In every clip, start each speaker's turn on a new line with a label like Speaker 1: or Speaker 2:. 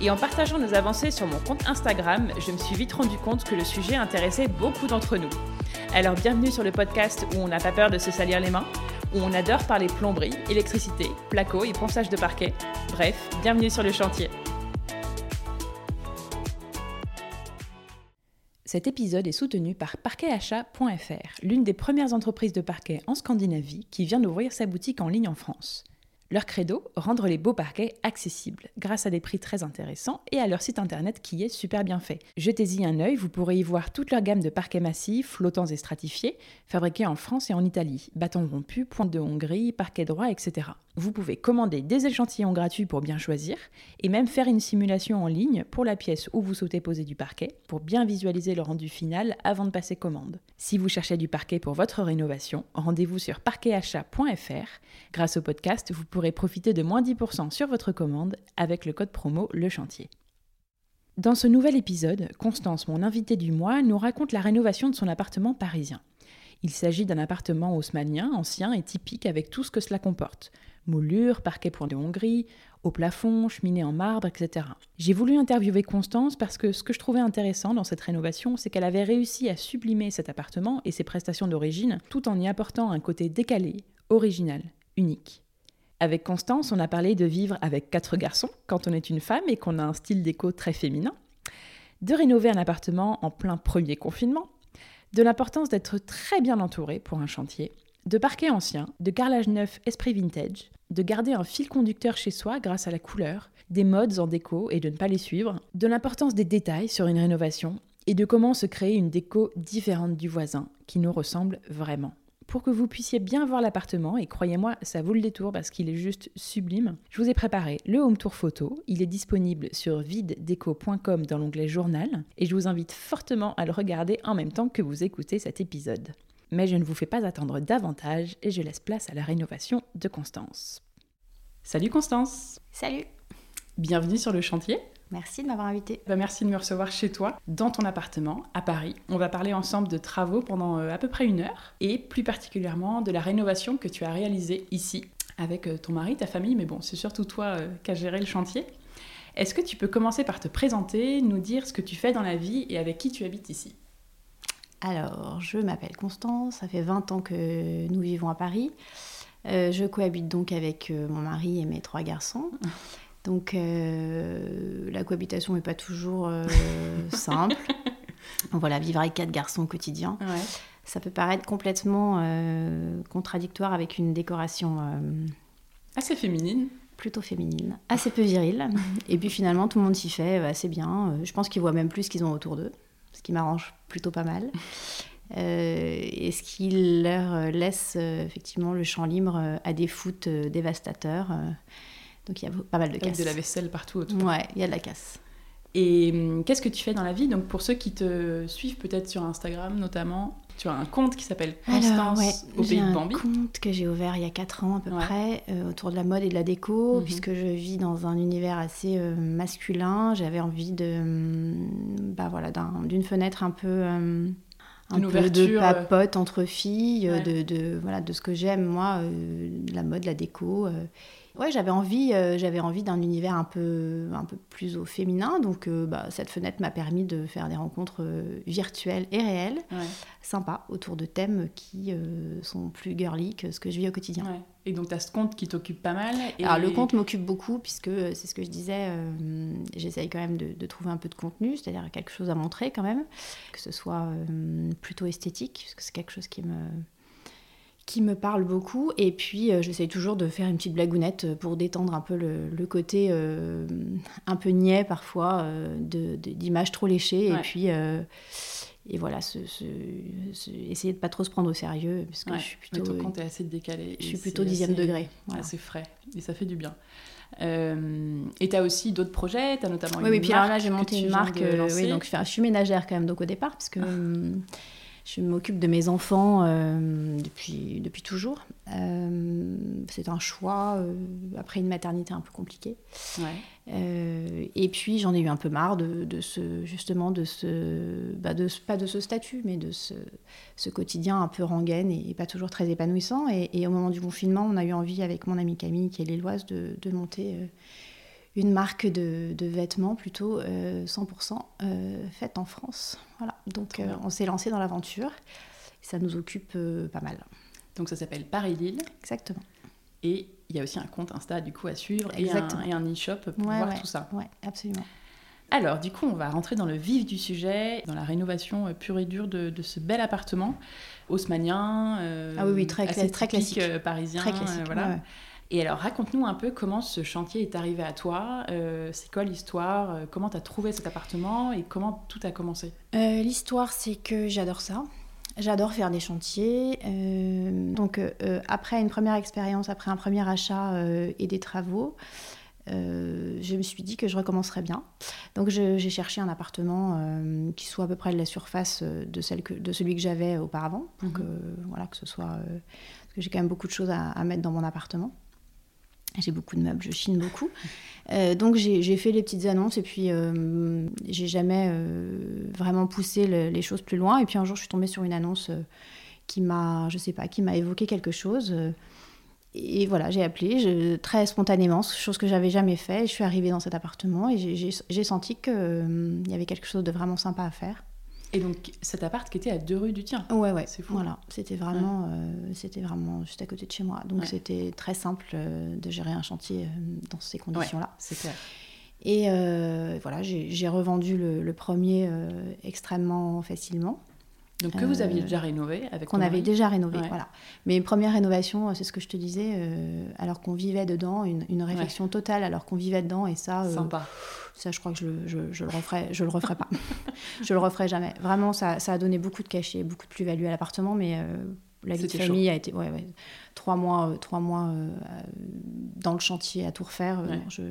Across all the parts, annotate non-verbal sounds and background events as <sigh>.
Speaker 1: et en partageant nos avancées sur mon compte Instagram, je me suis vite rendu compte que le sujet intéressait beaucoup d'entre nous. Alors bienvenue sur le podcast où on n'a pas peur de se salir les mains, où on adore parler plomberie, électricité, placo et ponçage de parquet. Bref, bienvenue sur le chantier. Cet épisode est soutenu par parquetachat.fr, l'une des premières entreprises de parquet en Scandinavie qui vient d'ouvrir sa boutique en ligne en France. Leur credo, rendre les beaux parquets accessibles, grâce à des prix très intéressants et à leur site internet qui est super bien fait. Jetez-y un œil, vous pourrez y voir toute leur gamme de parquets massifs, flottants et stratifiés, fabriqués en France et en Italie, bâtons rompus, pointe de Hongrie, parquets droits, etc. Vous pouvez commander des échantillons gratuits pour bien choisir et même faire une simulation en ligne pour la pièce où vous souhaitez poser du parquet pour bien visualiser le rendu final avant de passer commande. Si vous cherchez du parquet pour votre rénovation, rendez-vous sur parquetachat.fr. Grâce au podcast, vous pourrez profiter de moins 10% sur votre commande avec le code promo Le Chantier. Dans ce nouvel épisode, Constance, mon invitée du mois, nous raconte la rénovation de son appartement parisien. Il s'agit d'un appartement haussmannien, ancien et typique avec tout ce que cela comporte moulure, parquet point de Hongrie, au plafond, cheminée en marbre, etc. J'ai voulu interviewer Constance parce que ce que je trouvais intéressant dans cette rénovation, c'est qu'elle avait réussi à sublimer cet appartement et ses prestations d'origine tout en y apportant un côté décalé, original, unique. Avec Constance, on a parlé de vivre avec quatre garçons quand on est une femme et qu'on a un style déco très féminin, de rénover un appartement en plein premier confinement, de l'importance d'être très bien entouré pour un chantier, de parquet ancien, de carrelage neuf esprit vintage, de garder un fil conducteur chez soi grâce à la couleur, des modes en déco et de ne pas les suivre, de l'importance des détails sur une rénovation et de comment se créer une déco différente du voisin qui nous ressemble vraiment. Pour que vous puissiez bien voir l'appartement, et croyez-moi, ça vaut le détour parce qu'il est juste sublime, je vous ai préparé le home tour photo. Il est disponible sur videdeco.com dans l'onglet journal, et je vous invite fortement à le regarder en même temps que vous écoutez cet épisode mais je ne vous fais pas attendre davantage et je laisse place à la rénovation de Constance. Salut Constance
Speaker 2: Salut
Speaker 1: Bienvenue sur le chantier.
Speaker 2: Merci de m'avoir invité.
Speaker 1: Bah, merci de me recevoir chez toi, dans ton appartement, à Paris. On va parler ensemble de travaux pendant euh, à peu près une heure, et plus particulièrement de la rénovation que tu as réalisée ici, avec euh, ton mari, ta famille, mais bon, c'est surtout toi euh, qui as géré le chantier. Est-ce que tu peux commencer par te présenter, nous dire ce que tu fais dans la vie et avec qui tu habites ici?
Speaker 2: Alors, je m'appelle Constance, ça fait 20 ans que nous vivons à Paris. Euh, je cohabite donc avec mon mari et mes trois garçons. <laughs> Donc, euh, la cohabitation n'est pas toujours <laughs> simple. voilà, vivre avec quatre garçons au quotidien. Ça peut paraître complètement contradictoire avec une décoration
Speaker 1: assez féminine
Speaker 2: plutôt féminine, assez peu virile. Et puis finalement, tout le monde s'y fait assez bien. Je pense qu'ils voient même plus ce qu'ils ont autour d'eux ce qui m'arrange plutôt pas mal. <laughs> Euh, et ce qui leur laisse euh, effectivement le champ libre à des foot euh, dévastateurs. Donc il y a pas mal de casse. Avec
Speaker 1: de la vaisselle partout autour.
Speaker 2: Ouais, il y a de la casse.
Speaker 1: Et hum, qu'est-ce que tu fais dans la vie? Donc pour ceux qui te suivent peut-être sur Instagram notamment, tu as un compte qui s'appelle Constance au pays de Bambi.
Speaker 2: un compte que j'ai ouvert il y a 4 ans à peu près euh, autour de la mode et de la déco mhm. puisque je vis dans un univers assez euh, masculin. J'avais envie de bah voilà d'une fenêtre un peu hum, un peu de papote entre filles, de, de, voilà, de ce que j'aime, moi, euh, la mode, la déco. Ouais, j'avais envie, euh, j'avais envie d'un univers un peu, un peu plus au féminin. Donc, euh, bah, cette fenêtre m'a permis de faire des rencontres euh, virtuelles et réelles, sympas, autour de thèmes qui sont plus girly que ce que je vis au quotidien.
Speaker 1: Et donc, tu as ce compte qui t'occupe pas mal
Speaker 2: Alors, le compte m'occupe beaucoup, puisque c'est ce que je disais, j'essaye quand même de, de, trouver un peu de contenu, c'est-à-dire quelque chose à montrer quand même, que ce soit plutôt esthétique, parce que c'est quelque chose qui me qui me parle beaucoup. Et puis, euh, j'essaye toujours de faire une petite blagounette pour détendre un peu le, côté euh, un peu niais parfois euh, d'images trop léchées. Et puis, et voilà, essayer de pas trop se prendre au sérieux. Parce que je suis plutôt.
Speaker 1: Compte est assez décalé.
Speaker 2: Je suis plutôt dixième degré.
Speaker 1: Voilà. Assez frais. Et ça fait du bien. et tu as aussi d'autres projets, tu as notamment
Speaker 2: oui,
Speaker 1: une
Speaker 2: oui, puis
Speaker 1: marque
Speaker 2: là, j'ai monté une marque. euh, oui, donc je, fais- je suis ménagère quand même donc au départ, parce que hum, je m'occupe de mes enfants euh, depuis, depuis toujours. Euh, c'est un choix euh, après une maternité un peu compliquée.
Speaker 1: Ouais.
Speaker 2: Et puis j'en ai eu un peu marre de, de ce justement de ce bah, de ce- pas de ce statut mais de ce, ce quotidien un peu rengaine et, et pas toujours très épanouissant et, et au moment du confinement on a eu envie avec mon amie Camille qui est lilloise de, de monter une marque de, de vêtements plutôt euh, 100% euh, faite en France voilà donc euh, on s'est lancé dans l'aventure ça nous occupe euh, pas mal
Speaker 1: Donc ça s'appelle Paris-Lille.
Speaker 2: exactement
Speaker 1: Et il y a aussi un compte Insta du coup à suivre et un,
Speaker 2: Exactement.
Speaker 1: et un e-shop pour
Speaker 2: Ouais,
Speaker 1: voir
Speaker 2: ouais.
Speaker 1: tout ça.
Speaker 2: ouais absolument
Speaker 1: Alors du coup on va rentrer dans le vif du sujet, dans la rénovation euh, pure et dure de, de ce bel appartement haussmanien. euh,
Speaker 2: Ah oui, oui, très
Speaker 1: assez
Speaker 2: cla- très
Speaker 1: typique,
Speaker 2: classique.
Speaker 1: euh, parisien.
Speaker 2: très classique
Speaker 1: euh, voilà.
Speaker 2: ouais.
Speaker 1: Et alors raconte-nous un peu comment ce chantier est arrivé à toi, euh, c'est quoi l'histoire, euh, comment tu as trouvé cet appartement? Et comment tout a commencé?
Speaker 2: Euh, L'histoire, c'est que j'adore ça. J'adore faire des chantiers. Euh, donc, après une première expérience, après un premier achat et des travaux, euh, je me suis dit que je recommencerais bien. Donc, j'ai cherché un appartement euh, qui soit à peu près de la surface de, celle que, de celui que j'avais auparavant, pour
Speaker 1: Mhm.
Speaker 2: que, voilà, que ce soit. euh, parce que j'ai quand même beaucoup de choses à, à mettre dans mon appartement. J'ai beaucoup de meubles, je chine beaucoup. Euh, donc j'ai fait les petites annonces et puis euh, j'ai jamais euh, vraiment poussé le- les choses plus loin. Et puis un jour je suis tombée sur une annonce qui m'a, je sais pas, qui m'a évoqué quelque chose. et voilà, j'ai appelé très spontanément, chose que j'avais jamais fait. Je suis arrivée dans cet appartement et j'ai senti qu'il y avait quelque chose de vraiment sympa à faire.
Speaker 1: Et donc cet appart qui était à deux rues du tien.
Speaker 2: Ouais, ouais.
Speaker 1: C'est fou.
Speaker 2: Voilà, c'était vraiment, euh, c'était vraiment juste à côté de chez moi. Donc
Speaker 1: Ouais.
Speaker 2: c'était très simple euh, de gérer un chantier euh, dans ces conditions-là.
Speaker 1: C'est clair.
Speaker 2: Et voilà, j'ai revendu le, le premier extrêmement facilement,
Speaker 1: Donc que vous aviez
Speaker 2: Euh,
Speaker 1: déjà rénové avec
Speaker 2: qu'on avait déjà rénové.
Speaker 1: Ouais.
Speaker 2: Voilà. Mais première rénovation, c'est ce que je te disais, euh, alors qu'on vivait dedans, une, une réflexion totale, alors qu'on vivait dedans, et ça, euh,
Speaker 1: Sympa.
Speaker 2: ça, je crois que je, le- je, je le referai, je le referai pas. <laughs> je le referai jamais. Vraiment, ça, ça a donné beaucoup de cachet, beaucoup de plus-value à l'appartement, mais euh, la vie de famille a été, ouais, ouais, trois mois, trois mois dans le chantier à tout refaire.
Speaker 1: Ouais.
Speaker 2: non, je...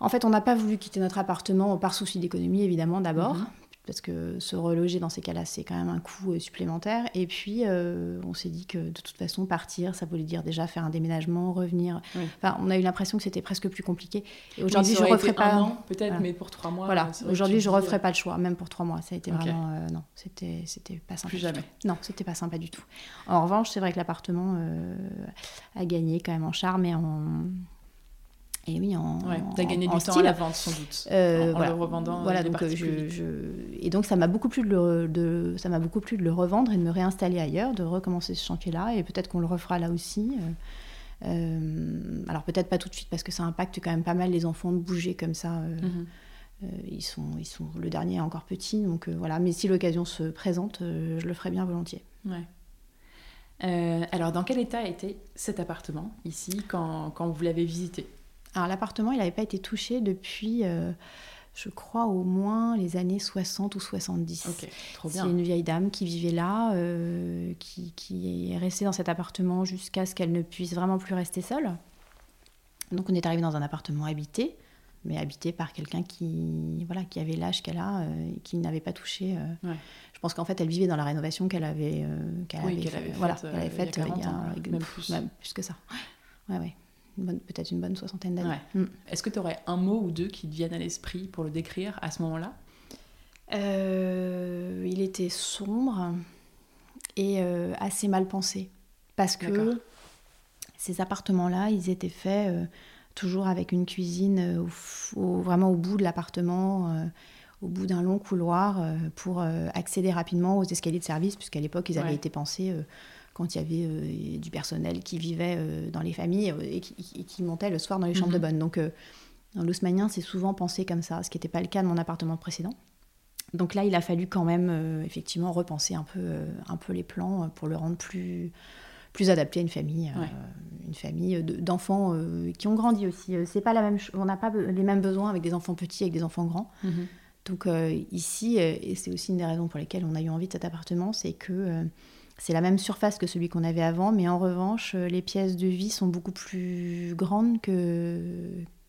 Speaker 2: En fait, on n'a pas voulu quitter notre appartement par souci d'économie, évidemment, d'abord.
Speaker 1: Mhm.
Speaker 2: Parce que se reloger dans ces cas-là, c'est quand même un coût euh, supplémentaire. Et puis, euh, on s'est dit que de toute façon, partir, ça voulait dire déjà faire un déménagement, revenir.
Speaker 1: Oui.
Speaker 2: Enfin, on a eu l'impression que c'était presque plus compliqué. Et aujourd'hui, je referai pas.
Speaker 1: un an, peut-être,
Speaker 2: Voilà.
Speaker 1: mais pour trois mois.
Speaker 2: Voilà, aujourd'hui je referai pas le choix, même pour trois mois. Ça a été vraiment. euh, non, c'était c'était pas sympa.
Speaker 1: Plus jamais.
Speaker 2: Non, c'était pas sympa du tout. En revanche, c'est vrai que l'appartement euh, a gagné quand même en charme et en. Et oui, en.
Speaker 1: Ouais, t'as gagné
Speaker 2: en
Speaker 1: du temps à la vente sans doute.
Speaker 2: Euh,
Speaker 1: en,
Speaker 2: voilà.
Speaker 1: le revendant.
Speaker 2: Voilà, donc euh, je, et donc ça m'a beaucoup plu de le, de, ça m'a beaucoup plu de le revendre et de me réinstaller ailleurs, de recommencer ce chantier-là et peut-être qu'on le refera là aussi. Euh, alors peut-être pas tout de suite parce que ça impacte quand même pas mal les enfants de bouger comme ça. euh, euh, ils sont, ils sont, le dernier est encore petit, donc voilà. Mais si l'occasion se présente, je le ferai bien volontiers.
Speaker 1: Ouais. Alors, dans quel état était cet appartement ici quand, quand vous l'avez visité?
Speaker 2: Alors l'appartement, il n'avait pas été touché depuis, euh, je crois, au moins les années 60 ou 70.
Speaker 1: Ok, trop
Speaker 2: C'est une vieille dame qui vivait là, euh, qui, qui est restée dans cet appartement jusqu'à ce qu'elle ne puisse vraiment plus rester seule. Donc on est arrivé dans un appartement habité, mais habité par quelqu'un qui, voilà, qui avait l'âge qu'elle a euh, et qui n'avait pas touché.
Speaker 1: Ouais.
Speaker 2: Je pense qu'en fait, elle vivait dans la rénovation qu'elle avait, qu'elle
Speaker 1: Oui,
Speaker 2: avait,
Speaker 1: qu'elle
Speaker 2: fait-
Speaker 1: avait
Speaker 2: voilà,
Speaker 1: faite,
Speaker 2: qu'elle avait
Speaker 1: euh, il y a
Speaker 2: faite, euh,
Speaker 1: 40 ans,
Speaker 2: avec-
Speaker 1: même plus.
Speaker 2: même plus que ça. Ouais, ouais. Peut-être une bonne soixantaine d'années.
Speaker 1: Ouais.
Speaker 2: Mm.
Speaker 1: Est-ce que tu aurais un mot ou deux qui te viennent à l'esprit pour le décrire à ce moment-là?
Speaker 2: Euh, il était sombre et euh, assez mal pensé. Parce que ces appartements-là, ils étaient faits euh, toujours avec une cuisine au f- au- vraiment au bout de l'appartement, au bout d'un long couloir, pour accéder rapidement aux escaliers de service, puisqu'à l'époque, ils avaient
Speaker 1: Ouais.
Speaker 2: été pensés quand il y avait euh, du personnel qui vivait euh, dans les familles euh, et, qui, et qui montait le soir dans les chambres de
Speaker 1: Mhm.
Speaker 2: bonne. Donc, dans l'Haussmannien, c'est souvent pensé comme ça, ce qui n'était pas le cas de mon appartement précédent. Donc là, il a fallu quand même effectivement repenser un peu, un peu les plans pour le rendre plus, plus adapté à une famille, euh, une famille de- d'enfants euh, qui ont grandi aussi. C'est pas la même, on n'a pas les mêmes besoins avec des enfants petits, avec des enfants grands. Donc euh, ici, et c'est aussi une des raisons pour lesquelles on a eu envie de cet appartement, c'est que c'est la même surface que celui qu'on avait avant, mais en revanche, les pièces de vie sont beaucoup plus grandes que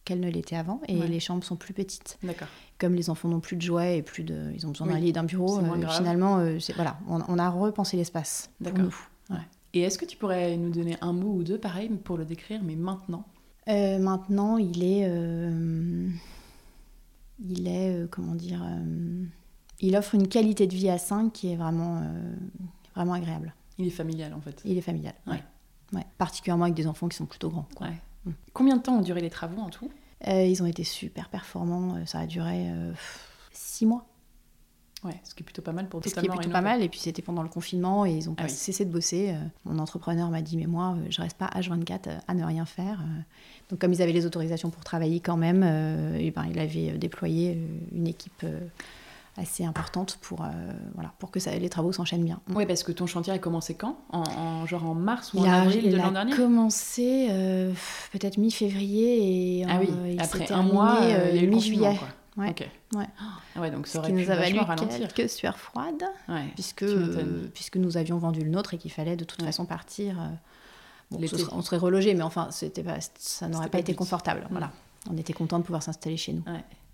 Speaker 2: qu'elles ne l'étaient avant, et les chambres sont plus petites.
Speaker 1: D'accord.
Speaker 2: Comme les enfants n'ont plus de jouets et plus de, ils ont besoin d'un lit, d'un bureau. finalement, voilà, on, a repensé l'espace pour nous.
Speaker 1: Et est-ce que tu pourrais nous donner un mot ou deux, pareil, pour le décrire, mais maintenant?
Speaker 2: Maintenant, il est, il est, comment dire il offre une qualité de vie à 5 qui est vraiment, euh, vraiment agréable.
Speaker 1: Il est familial en fait.
Speaker 2: Il est familial, ouais. ouais. Particulièrement avec des enfants qui sont plutôt grands. Quoi.
Speaker 1: Mm. Combien de temps ont duré les travaux en tout?
Speaker 2: Euh, Ils ont été super performants. Euh, ça a duré 6 mois.
Speaker 1: Ouais, ce qui est plutôt pas mal pour
Speaker 2: Ce qui est plutôt pas mal, et puis c'était pendant le confinement et ils ont ah pas cessé de bosser. Mon entrepreneur m'a dit, mais moi, je reste pas H24 à ne rien faire. Donc comme ils avaient les autorisations pour travailler quand même, et ben, il avait déployé une équipe assez importante pour, euh, voilà, pour que ça, les travaux s'enchaînent bien.
Speaker 1: Oui, parce que ton chantier a commencé quand? En, Genre en mars ou en avril de l'an dernier?
Speaker 2: Il a commencé euh, peut-être mi-février et
Speaker 1: ah oui. après un mois, euh, mi-juillet.
Speaker 2: Ouais. Ok. Ouais.
Speaker 1: Ah ouais, donc ça aurait
Speaker 2: Ce qui nous a valu
Speaker 1: ralentir.
Speaker 2: quelques sueurs froides, puisque, puisque nous avions vendu le nôtre et qu'il fallait de toute façon partir. Bon, on serait relogé, mais enfin, c'était pas, ça n'aurait pas, été confortable. Mm. Voilà. On était content de pouvoir s'installer chez nous.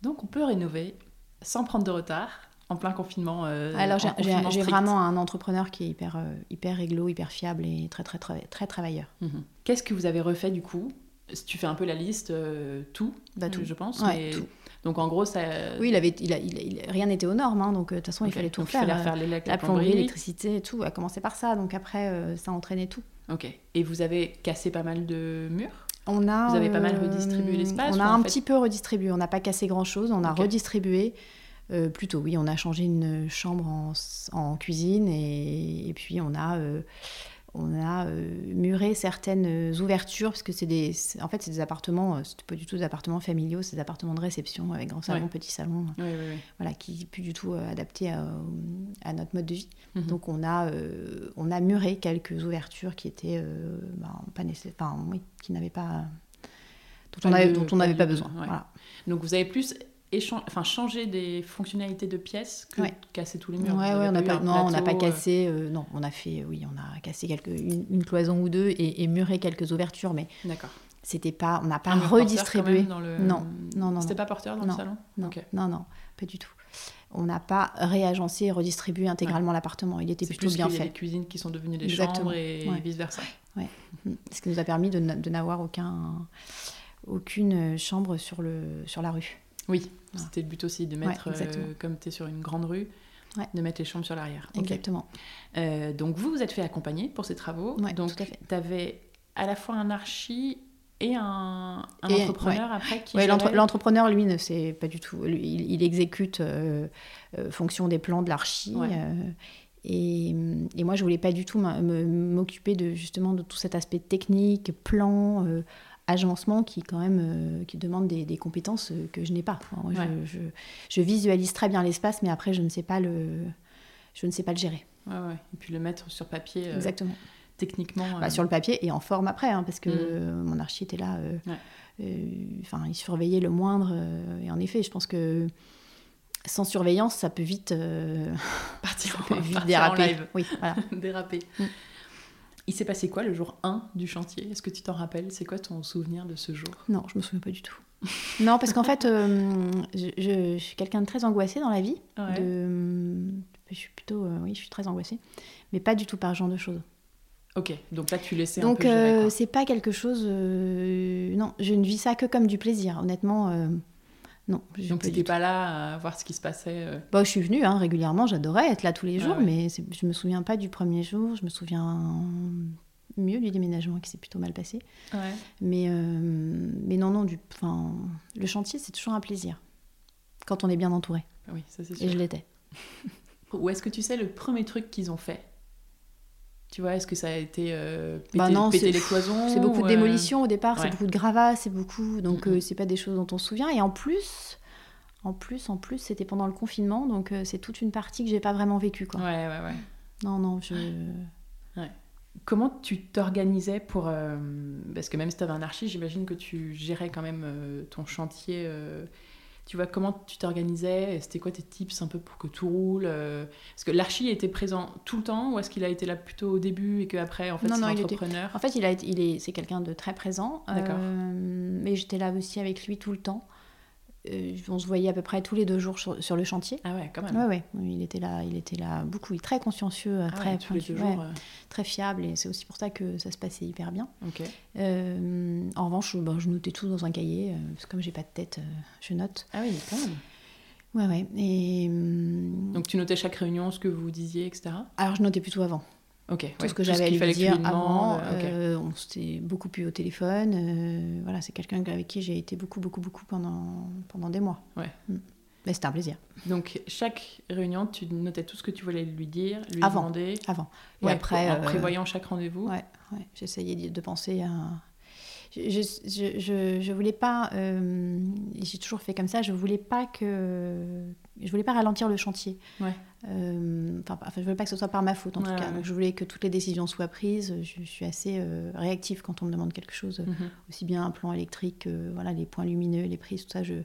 Speaker 1: Donc on peut rénover sans prendre de retard en plein confinement euh,
Speaker 2: Alors j'ai vraiment un entrepreneur qui est hyper, euh, hyper réglo, hyper fiable et très très très, très travailleur.
Speaker 1: Mhm. Qu'est-ce que vous avez refait du coup? Si tu fais un peu la liste, euh, tout, bah, tout, je pense. tout. Donc en gros, ça.
Speaker 2: Oui, il avait, il a, il rien n'était aux normes, hein, donc de toute façon, il fallait tout faire.
Speaker 1: Il fallait refaire les
Speaker 2: la plomberie, l'électricité, tout. A commencé par ça, donc après, ça entraînait tout.
Speaker 1: Ok. Et vous avez cassé pas mal de murs?
Speaker 2: On a,
Speaker 1: Vous avez pas mal redistribué l'espace
Speaker 2: On a un petit peu redistribué. On n'a pas cassé grand-chose. On a redistribué. Euh, plutôt, oui, on a changé une chambre en, cuisine et, puis on a, euh, on a euh, muré certaines ouvertures parce que c'est des, en fait, c'est des appartements, c'est pas du tout des appartements familiaux, c'est des appartements de réception avec grand salon, petit salon, voilà, qui plus du tout adaptés à, notre mode de vie. Mhm. Donc on a, on a muré quelques ouvertures qui étaient ben, pas nécessaires, oui, qui n'avaient pas dont on n'avait pas besoin. Voilà.
Speaker 1: Donc vous avez plus enfin, changer des fonctionnalités de pièces que casser tous les murs.
Speaker 2: Ouais, ouais, on pas, non, on n'a pas cassé. Euh, non, on a fait, oui, on a cassé quelques, une, cloison ou deux et, muré quelques ouvertures, mais.
Speaker 1: D'accord.
Speaker 2: C'était pas, on n'a pas redistribué.
Speaker 1: Dans le...
Speaker 2: Non, non, non.
Speaker 1: C'était pas porteur dans
Speaker 2: le
Speaker 1: salon.
Speaker 2: Non, non, non, pas du tout. On n'a pas réagencé et redistribué intégralement l'appartement. Il était plutôt bien fait. Il y a
Speaker 1: des cuisines qui sont devenues des chambres et vice versa.
Speaker 2: Ouais. Ce qui nous a permis de, n'avoir aucun, aucune chambre sur le, sur la rue.
Speaker 1: Oui, c'était le but aussi de mettre, euh, comme tu es sur une grande rue, de mettre les chambres sur l'arrière.
Speaker 2: Exactement.
Speaker 1: Euh, donc vous, vous êtes fait accompagner pour ces travaux. donc tu avais à la fois un archi et un, entrepreneur après qui
Speaker 2: l'entrepreneur lui ne sait pas du tout. Il, exécute euh, fonction des plans de l'archi et, et, moi je voulais pas du tout m'occuper de justement de tout cet aspect technique plan agencement qui quand même euh, qui demande des, compétences euh, que je n'ai pas. je, visualise très bien l'espace, mais après je ne sais pas le je ne sais pas le gérer.
Speaker 1: Et puis le mettre sur papier.
Speaker 2: Euh, Exactement.
Speaker 1: Techniquement.
Speaker 2: Bah, sur le papier et en forme après, hein, parce que mm. mon archi était là. Enfin, il surveillait le moindre. et en effet, je pense que sans surveillance, ça peut vite <laughs>
Speaker 1: partir,
Speaker 2: ça peut vite déraper. Oui, voilà. <laughs>
Speaker 1: déraper. Mm. Il s'est passé quoi le jour 1 du chantier? Est-ce que tu t'en rappelles? C'est quoi ton souvenir de ce jour?
Speaker 2: Non, je me souviens pas du tout. <laughs> non, parce qu'en fait, euh, je, suis quelqu'un de très angoissé dans la vie. De, je suis plutôt, euh, oui, je suis très angoissée, mais pas du tout par ce genre de choses.
Speaker 1: Ok, donc là tu laissais
Speaker 2: donc,
Speaker 1: un peu. Donc
Speaker 2: euh, c'est pas quelque chose. non, je ne vis ça que comme du plaisir. Honnêtement, non.
Speaker 1: Donc n'étais pas là à voir ce qui se passait euh.
Speaker 2: bah, Je suis venue hein, régulièrement, j'adorais être là tous les jours, mais je me souviens pas du premier jour, je me souviens mieux du déménagement qui s'est plutôt mal passé. Mais, euh, mais non, non, du, le chantier c'est toujours un plaisir, quand on est bien entouré.
Speaker 1: Oui, ça c'est sûr.
Speaker 2: Et je l'étais.
Speaker 1: Ou est-ce que tu sais le premier truc qu'ils ont fait? Tu vois, est-ce que ça a été euh,
Speaker 2: bah
Speaker 1: péter, les cloisons
Speaker 2: C'est beaucoup de démolition au départ, c'est beaucoup de gravats, c'est beaucoup. Donc, euh, c'est pas des choses dont on se souvient. Et en plus, en plus, en plus, c'était pendant le confinement, donc euh, c'est toute une partie que j'ai pas vraiment vécue. Quoi.
Speaker 1: Ouais, ouais, ouais.
Speaker 2: Non, non, je.
Speaker 1: Ouais. Comment tu t'organisais pour. parce que même si tu avais un archi, j'imagine que tu gérais quand même ton chantier tu vois, comment tu t'organisais? C'était quoi tes tips un peu pour que tout roule Est-ce que l'archi était présent tout le temps ou est-ce qu'il a été là plutôt au début et qu'après, en fait, c'est l'entrepreneur?
Speaker 2: En fait, il, a il est, c'est quelqu'un de très présent. D'accord. mais j'étais là aussi avec lui tout le temps. Euh, on se voyait à peu près tous les deux jours sur, le chantier.
Speaker 1: Ah ouais, quand même.
Speaker 2: Ouais, ouais. Il était là, il était là beaucoup, très consciencieux, ah très, euh. très fiable, et c'est aussi pour ça que ça se passait hyper bien. Euh, en revanche, ben, je notais tout dans un cahier, parce que comme j'ai pas de tête, je note.
Speaker 1: Ah oui, quand même.
Speaker 2: Ouais, ouais. Et,
Speaker 1: Donc tu notais chaque réunion, ce que vous disiez, etc.
Speaker 2: Alors je notais plutôt avant.
Speaker 1: Ok.
Speaker 2: Tout ce que j'avais à lui dire avant. Euh, on s'était beaucoup plus au téléphone. Euh, voilà, c'est quelqu'un avec qui j'ai été beaucoup, beaucoup, beaucoup pendant, pendant des mois.
Speaker 1: Ouais.
Speaker 2: Mm. Mais c'était un plaisir.
Speaker 1: Donc, chaque réunion, tu notais tout ce que tu voulais lui dire, lui
Speaker 2: avant,
Speaker 1: demander.
Speaker 2: Avant.
Speaker 1: Et après. En euh, prévoyant chaque rendez-vous.
Speaker 2: Ouais, ouais. J'essayais de penser à je, je, je, je, voulais pas, j'ai toujours fait comme ça, je voulais pas que, je voulais pas ralentir le chantier.
Speaker 1: Ouais.
Speaker 2: Euh, enfin, je voulais pas que ce soit par ma faute en tout cas. je voulais que toutes les décisions soient prises. Je, suis assez euh, réactive quand on me demande quelque chose, mhm. aussi bien un plan électrique, voilà, les points lumineux, les prises, tout ça. Je,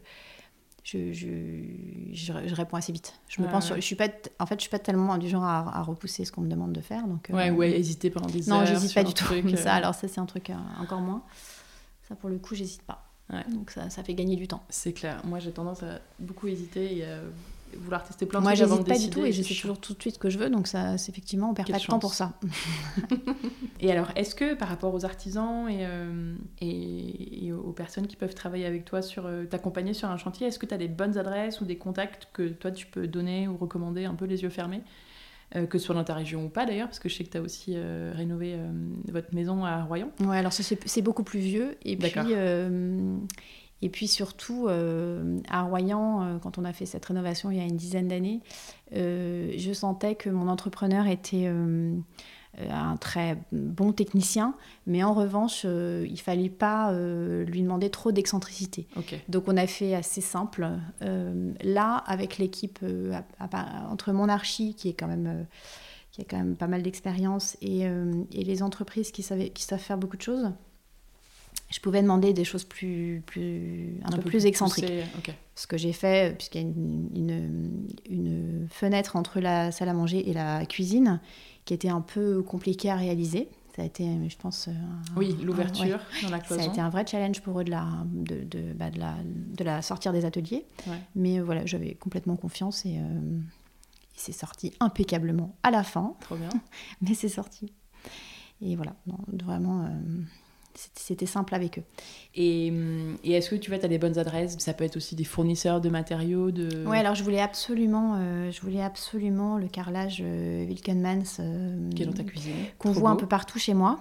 Speaker 2: je, je, je, réponds assez vite. Je me pense sur, je suis pas, en fait, je suis pas tellement du genre à, repousser ce qu'on me demande de faire. Donc,
Speaker 1: ouais, ouais, hésiter pendant des
Speaker 2: heures.
Speaker 1: Non,
Speaker 2: j'hésite pas du tout. Ça, alors ça, c'est un truc encore moins. Ça, pour le coup, j'hésite pas. Donc ça, ça, fait gagner du temps.
Speaker 1: C'est clair. Moi, j'ai tendance à beaucoup hésiter et à vouloir tester plein de
Speaker 2: Moi,
Speaker 1: trucs
Speaker 2: Moi, j'hésite pas du tout et je sais toujours tout de suite ce que je veux. Donc ça, c'est effectivement, on perd pas de temps pour ça. <laughs>
Speaker 1: et alors, est-ce que par rapport aux artisans et, euh, et, aux personnes qui peuvent travailler avec toi, sur euh, t'accompagner sur un chantier, est-ce que tu as des bonnes adresses ou des contacts que toi, tu peux donner ou recommander un peu les yeux fermés euh, que ce soit dans ta région ou pas d'ailleurs, parce que je sais que tu as aussi euh, rénové euh, votre maison à Royan.
Speaker 2: Ouais, alors c'est beaucoup plus vieux. Et puis, et puis surtout, à Royan, quand on a fait cette rénovation il y a une dizaine d'années, je sentais que mon entrepreneur était un très bon technicien, mais en revanche, euh, il fallait pas euh, lui demander trop d'excentricité. Donc on a fait assez simple. là, avec l'équipe, entre mon archi, qui est quand même qui a quand même pas mal d'expérience, et, et, les entreprises qui, savaient, qui savent faire beaucoup de choses, je pouvais demander des choses plus, plus un, peu, plus, excentriques. Ce que j'ai fait, puisqu'il y a une, une, une, fenêtre entre la salle à manger et la cuisine, qui était un peu compliqué à réaliser. Ça a été, je pense.
Speaker 1: oui, l'ouverture dans la cloison.
Speaker 2: Ça a été un vrai challenge pour eux de la, de, de, bah, de la, de la sortir des ateliers. Mais euh, voilà, j'avais complètement confiance et euh, c'est sorti impeccablement à la fin.
Speaker 1: Trop bien. <laughs>
Speaker 2: Mais c'est sorti. Et voilà, non, vraiment. Euh, c'était simple avec eux.
Speaker 1: Et, et est-ce que tu vois, tu as des bonnes adresses? Ça peut être aussi des fournisseurs de matériaux de...
Speaker 2: Oui, alors je voulais absolument, euh, je voulais absolument le carrelage euh, Wilkenmans.
Speaker 1: Euh, Qui est dans ta cuisine.
Speaker 2: Qu'on voit un peu partout chez moi.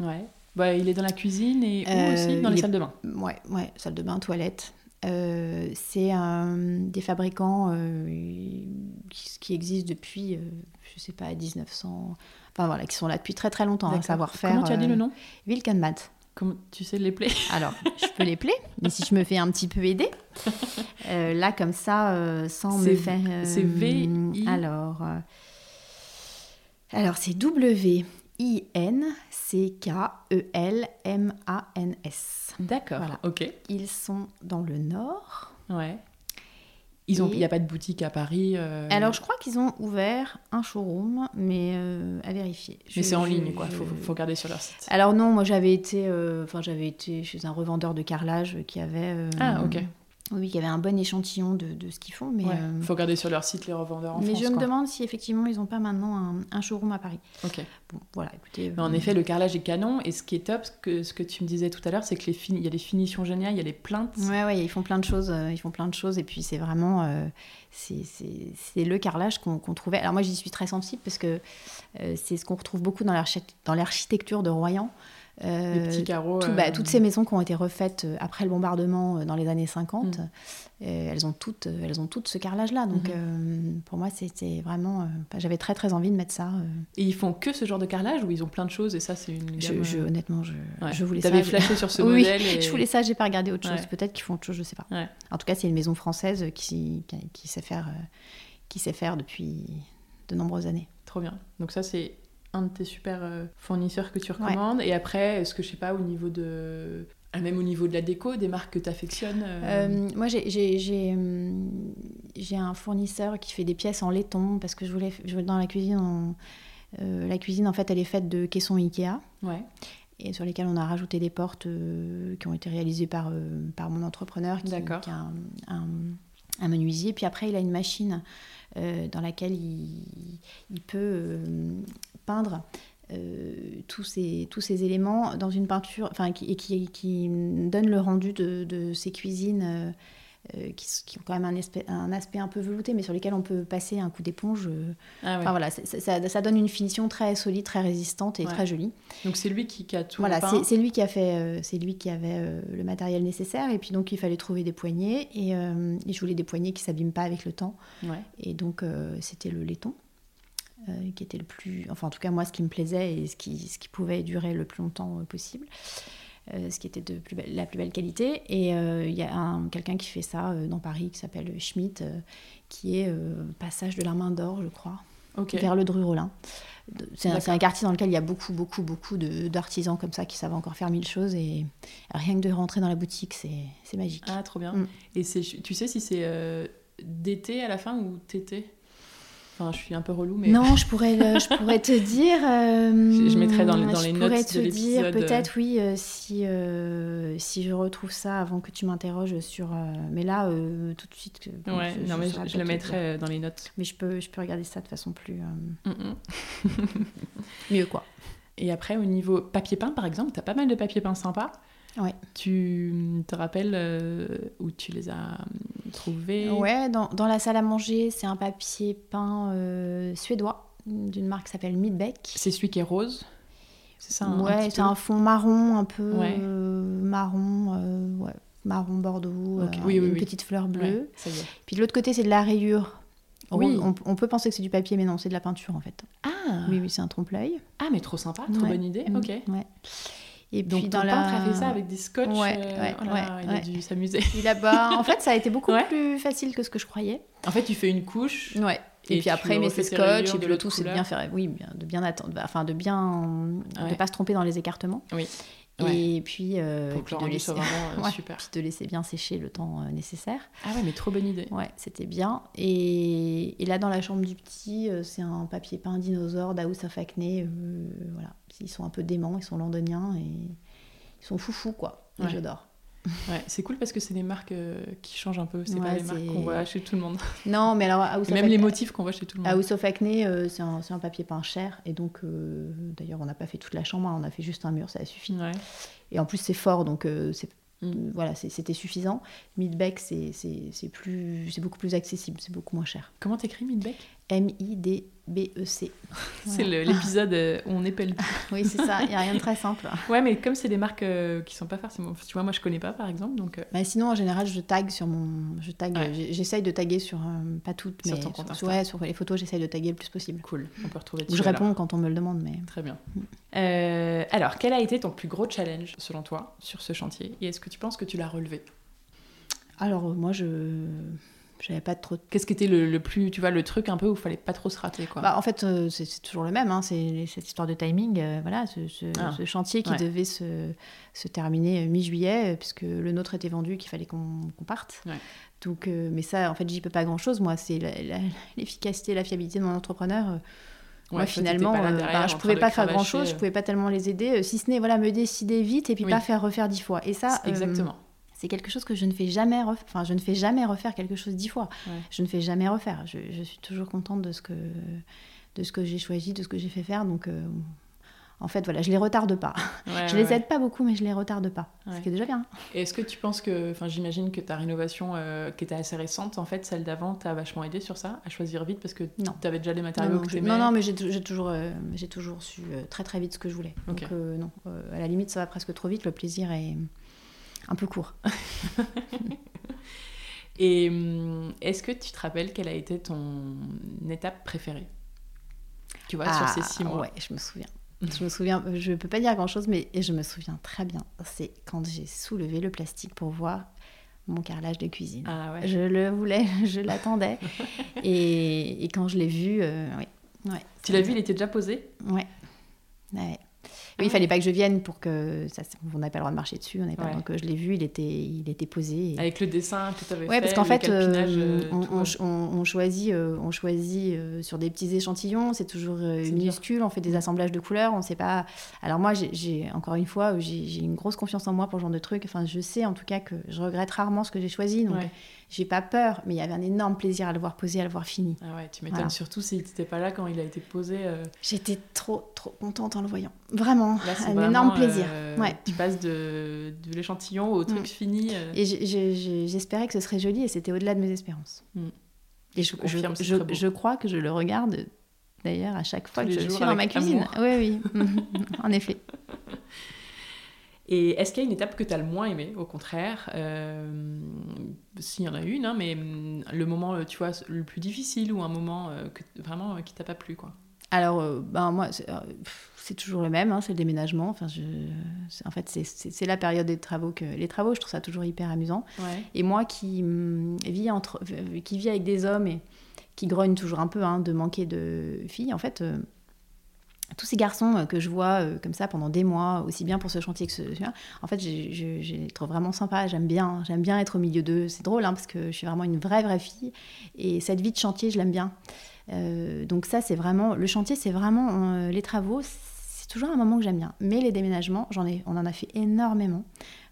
Speaker 1: Ouais. Bah, il est dans la cuisine et où aussi? Dans les salles de bain
Speaker 2: Ouais, ouais, salle de bain, toilette. c'est des fabricants qui, qui, existent depuis, je sais pas, 1900. Enfin voilà, qui sont là depuis très très longtemps, à savoir-faire.
Speaker 1: Comment tu as dit le nom?
Speaker 2: Wilkenmans.
Speaker 1: Comment tu sais les plaies? <laughs>
Speaker 2: Alors, je peux les plaies, mais si je me fais un petit peu aider, euh, là comme ça, euh, sans me faire.
Speaker 1: c'est V. -I...
Speaker 2: Alors, euh, alors c'est W I N C K E L M A N S.
Speaker 1: D'accord.
Speaker 2: Voilà.
Speaker 1: Ok.
Speaker 2: Ils sont dans le nord.
Speaker 1: Ouais. Il n'y a pas de boutique à Paris euh,
Speaker 2: Alors, je crois qu'ils ont ouvert un showroom, mais euh, à vérifier.
Speaker 1: mais c'est en ligne, quoi. Il faut, faut, regarder sur leur site.
Speaker 2: Alors non, moi j'avais été, euh, enfin j'avais été chez un revendeur de carrelage qui avait.
Speaker 1: ah, ok.
Speaker 2: Oui, il y avait un bon échantillon de, de ce qu'ils font. Mais
Speaker 1: il euh, faut regarder sur leur site les revendeurs en
Speaker 2: mais
Speaker 1: France.
Speaker 2: Mais je me demande si effectivement ils n'ont pas maintenant un, showroom à Paris.
Speaker 1: Ok.
Speaker 2: Bon, voilà, écoutez.
Speaker 1: en effet, le carrelage est canon. Et ce qui est top, ce que, ce que tu me disais tout à l'heure, c'est qu'il y a des finitions géniales, il y a des plaintes.
Speaker 2: Ouais, ouais, ils font plein de choses. Euh, ils font plein de choses. Et puis c'est vraiment. Euh, c'est le carrelage qu'on trouvait. Alors moi, j'y suis très sensible parce que c'est ce qu'on retrouve beaucoup dans l'architecture de Royan.
Speaker 1: Euh, petits carreaux.
Speaker 2: bah, euh, toutes ces maisons qui ont été refaites euh, après le bombardement dans les années 50, mm. elles, ont toutes, elles ont toutes ce carrelage-là. Donc mm-hmm. pour moi, c'était vraiment. J'avais très très envie de mettre ça.
Speaker 1: Et ils font que ce genre de carrelage ou ils ont plein de choses et ça, c'est une.
Speaker 2: Gamme... Je, honnêtement, je, je voulais
Speaker 1: ça. T'avais flashé sur ce <laughs> modèle
Speaker 2: et... je voulais ça, j'ai pas regardé autre chose. Peut-être qu'ils font autre chose, je sais pas. En tout cas, c'est une maison française qui, qui, qui, sait faire, qui sait faire depuis de nombreuses années.
Speaker 1: Trop bien. Donc ça, c'est un de tes super euh, fournisseurs que tu recommandes Et après, est-ce que je sais pas, au niveau de Ah, même au niveau de la déco, des marques que tu affectionnes euh
Speaker 2: Moi, j'ai un fournisseur qui fait des pièces en laiton parce que je voulais, je voulais dans la cuisine. la cuisine, en fait, elle est faite de caissons Ikea.
Speaker 1: Ouais
Speaker 2: et sur lesquelles on a rajouté des portes euh, qui ont été réalisées par, euh, par mon entrepreneur qui, qui a un, un, menuisier. Puis après, il a une machine euh, dans laquelle il, il peut peindre tous, ces, tous ces éléments dans une peinture, enfin, qui, et qui, qui donne le rendu de, de ces cuisines euh, qui, qui, ont quand même un aspect, un aspect, un peu velouté, mais sur lesquels on peut passer un coup d'éponge. Euh. Ah enfin voilà, ça, ça, donne une finition très solide, très résistante et très jolie.
Speaker 1: Donc c'est lui qui, a tout.
Speaker 2: Voilà, c'est lui qui a fait, euh, c'est lui qui avait le matériel nécessaire, et puis donc il fallait trouver des poignées, et, je voulais des poignées qui s'abîment pas avec le temps. Et donc c'était le laiton. Qui était le plus, enfin en tout cas moi ce qui me plaisait et ce qui, ce qui pouvait durer le plus longtemps possible. Euh, ce qui était de plus la plus belle qualité. Et euh, il y a quelqu'un qui fait ça euh, dans Paris qui s'appelle Schmitt, qui est passage de la main d'or, je crois, vers le Dru-Rollin. C'est un, quartier dans lequel il y a beaucoup, beaucoup, beaucoup d'artisans comme ça qui savent encore faire mille choses. Et rien que de rentrer dans la boutique, c'est magique.
Speaker 1: Ah, trop bien. Mm. Et tu sais si c'est d'été à la fin ou tété Enfin, je suis un peu relou, mais...
Speaker 2: Non, je pourrais, je pourrais te <laughs> dire...
Speaker 1: je, mettrai dans, dans les notes
Speaker 2: te de dire euh. peut-être, oui, euh, si, euh, si je retrouve ça avant que tu m'interroges sur... mais là, tout de suite...
Speaker 1: ouais, je, non, mais je, le mettrai dans les notes.
Speaker 2: Mais je peux, je peux regarder ça de façon plus... Mm, mm. <laughs> Mieux, quoi.
Speaker 1: Et après, au niveau papier peint, par exemple, tu as pas mal de papier peint sympa.
Speaker 2: Ouais.
Speaker 1: Tu te rappelles euh, où tu les as euh, trouvés?
Speaker 2: Ouais, dans, dans, la salle à manger, c'est un papier peint euh, suédois d'une marque qui s'appelle Midbeck.
Speaker 1: C'est celui qui est rose?
Speaker 2: C'est ça Ouais, c'est un fond marron, un peu marron, ouais, marron bordeaux, oui, une petite fleur bleue. Puis de l'autre côté, c'est de la rayure. Oui. On, on, peut penser que c'est du papier, mais non, c'est de la peinture en fait.
Speaker 1: Ah
Speaker 2: Oui, oui, c'est un trompe-l'œil.
Speaker 1: Ah, mais trop sympa, trop bonne idée, ok.
Speaker 2: Ouais.
Speaker 1: Et Donc, puis dans la... peintre a fait ça avec des scotch. Ouais, euh, ouais, oh là, il a dû s'amuser.
Speaker 2: Bah, en fait, ça a été beaucoup <laughs> plus facile que ce que je croyais.
Speaker 1: En fait, tu fais une couche.
Speaker 2: Ouais. Et, puis après, il met ses scotch et le tout, c'est de bien faire. Oui, de bien attendre. Enfin, de bien. de pas se tromper dans les écartements.
Speaker 1: Oui.
Speaker 2: Et puis, euh,
Speaker 1: puis de laisser... vraiment euh, <laughs> super.
Speaker 2: Puis de laisser bien sécher le temps euh, nécessaire.
Speaker 1: Ah ouais, mais trop bonne idée.
Speaker 2: Ouais, c'était bien. Et... et, là, dans la chambre du petit, c'est un papier peint dinosaure d'House of Acne. voilà, ils sont un peu déments, ils sont londoniens et ils sont foufous, quoi. Ouais. J'adore.
Speaker 1: Ouais, c'est cool parce que c'est des marques euh, qui changent un peu. C'est pas les marques qu'on voit chez tout le monde. <laughs>
Speaker 2: Non, mais alors
Speaker 1: House même les motifs qu'on voit chez tout le monde.
Speaker 2: House of Acne, euh, c'est un, un, papier peint cher et donc euh, d'ailleurs on n'a pas fait toute la chambre, hein, on a fait juste un mur, ça a suffi. Et en plus c'est fort donc c'est mm. voilà, c'était suffisant. Midbeck, c'est beaucoup plus accessible, c'est beaucoup moins cher.
Speaker 1: Comment t'écris Midbeck?
Speaker 2: M-I-D B-E-C.
Speaker 1: C'est l'épisode euh, où on épelle tout. <laughs>
Speaker 2: oui, c'est ça, il n'y a rien de très simple.
Speaker 1: ouais, mais comme c'est des marques euh, qui sont pas forcément. Tu vois, moi je connais pas par exemple. donc. Euh.
Speaker 2: Bah, sinon, en général, je tag sur mon. Je tag... J'essaye de taguer sur. pas toutes, mais. Sur, ton sur, ouais, sur les photos, j'essaye de taguer le plus possible.
Speaker 1: Cool, on peut retrouver
Speaker 2: Je réponds quand on me le demande, mais.
Speaker 1: Très bien. Mm. alors, quel a été ton plus gros challenge, selon toi, sur ce chantier? Et est-ce que tu penses que tu l'as relevé?
Speaker 2: Alors, moi, je j'avais pas trop.
Speaker 1: Qu'est-ce qui était le, plus, tu vois, le truc un peu où il fallait pas trop se rater, quoi
Speaker 2: bah, En fait, euh, c'est toujours le même. Hein, c'est cette histoire de timing. Euh, voilà, ce, ah. chantier qui devait se, se terminer euh, mi-juillet, puisque le nôtre était vendu, qu'il fallait qu'on parte. Donc, mais ça, en fait, j'y peux pas grand-chose. Moi, c'est <laughs> l'efficacité, la, fiabilité de mon entrepreneur. moi, finalement, bah, je pouvais pas faire grand chose, je pouvais pas tellement les aider, si ce n'est voilà, me décider vite et puis pas faire refaire dix fois. Et ça,
Speaker 1: exactement
Speaker 2: c'est quelque chose que je ne fais jamais refaire. Enfin, je ne fais jamais refaire quelque chose dix fois. Je ne fais jamais refaire. Je, suis toujours contente de ce que, de ce que j'ai choisi, de ce que j'ai fait faire. Donc, euh, en fait, voilà, je les retarde pas. <laughs> je les aide pas beaucoup, mais je les retarde pas. Ce qui est déjà bien.
Speaker 1: Et est-ce que tu penses que, enfin, j'imagine que ta rénovation, euh, qui était assez récente, en fait, celle d'avant, t'a vachement aidé sur ça, à choisir vite parce que tu avais déjà les matériaux
Speaker 2: non,
Speaker 1: que
Speaker 2: tu Non, non, mais j'ai toujours, euh, j'ai toujours su très très vite ce que je voulais. Donc, non, à la limite, ça va presque trop vite. Le plaisir est un peu court. <laughs>
Speaker 1: Et hum, est-ce que tu te rappelles quelle a été ton étape préférée? Tu vois, sur ces six mois
Speaker 2: Ouais, je me souviens. Je me souviens, je ne peux pas dire grand-chose, mais je me souviens très bien. C'est quand j'ai soulevé le plastique pour voir mon carrelage de cuisine.
Speaker 1: Ah ouais.
Speaker 2: Je le voulais, <laughs> je l'attendais. <laughs> et, quand je l'ai vu, euh, oui. Ouais,
Speaker 1: tu l'as vu, il était déjà posé?
Speaker 2: Ouais. ouais. Oui, il fallait pas que je vienne pour que ça, on n'avait pas le droit de marcher dessus. On pas, Donc je l'ai vu, il était, il était posé.
Speaker 1: Avec le dessin que tu avais
Speaker 2: ouais,
Speaker 1: fait.
Speaker 2: parce qu'en fait, on, on, choisit, on choisit sur des petits échantillons. C'est toujours minuscule. On fait des assemblages de couleurs. On sait pas. Alors moi, j'ai encore une fois, j'ai une grosse confiance en moi pour ce genre de truc. Enfin, je sais en tout cas que je regrette rarement ce que j'ai choisi. Donc j'ai pas peur, mais il y avait un énorme plaisir à le voir posé, à le voir fini.
Speaker 1: Ah ouais, tu m'étonnes surtout s'il n'était pas là quand il a été posé. Euh.
Speaker 2: J'étais trop, trop contente en le voyant. Vraiment, un énorme plaisir.
Speaker 1: Euh, ouais. Tu passes de, de l'échantillon au truc mm. fini.
Speaker 2: Euh. Et j'espérais que ce serait joli et c'était au-delà de mes espérances. Mm. Et je, je, je, crois que je le regarde d'ailleurs à chaque fois que je suis dans ma cuisine. Oui, oui, <laughs> en effet. <laughs>
Speaker 1: Et est-ce qu'il y a une étape que tu as le moins aimée, au contraire euh, S'il y en a une, hein, mais mm, le moment, tu vois, le plus difficile ou un moment que, vraiment qui t'a pas plu, quoi?
Speaker 2: Alors, ben, moi, c'est toujours le même, hein, c'est le déménagement. Enfin, je, en fait, c'est la période des travaux que les travaux, je trouve ça toujours hyper amusant. Et moi qui mm, vis entre, qui vis avec des hommes et qui grogne toujours un peu hein, de manquer de filles, en fait tous ces garçons euh, que je vois euh, comme ça pendant des mois, aussi bien pour ce chantier que ce, en fait, je, les trouve vraiment sympas. J'aime bien, j'aime bien être au milieu d'eux. C'est drôle hein, parce que je suis vraiment une vraie vraie fille et cette vie de chantier, je l'aime bien. Euh, donc ça, c'est vraiment le chantier, c'est vraiment les travaux. C'est toujours un moment que j'aime bien. Mais les déménagements, j'en ai, on en a fait énormément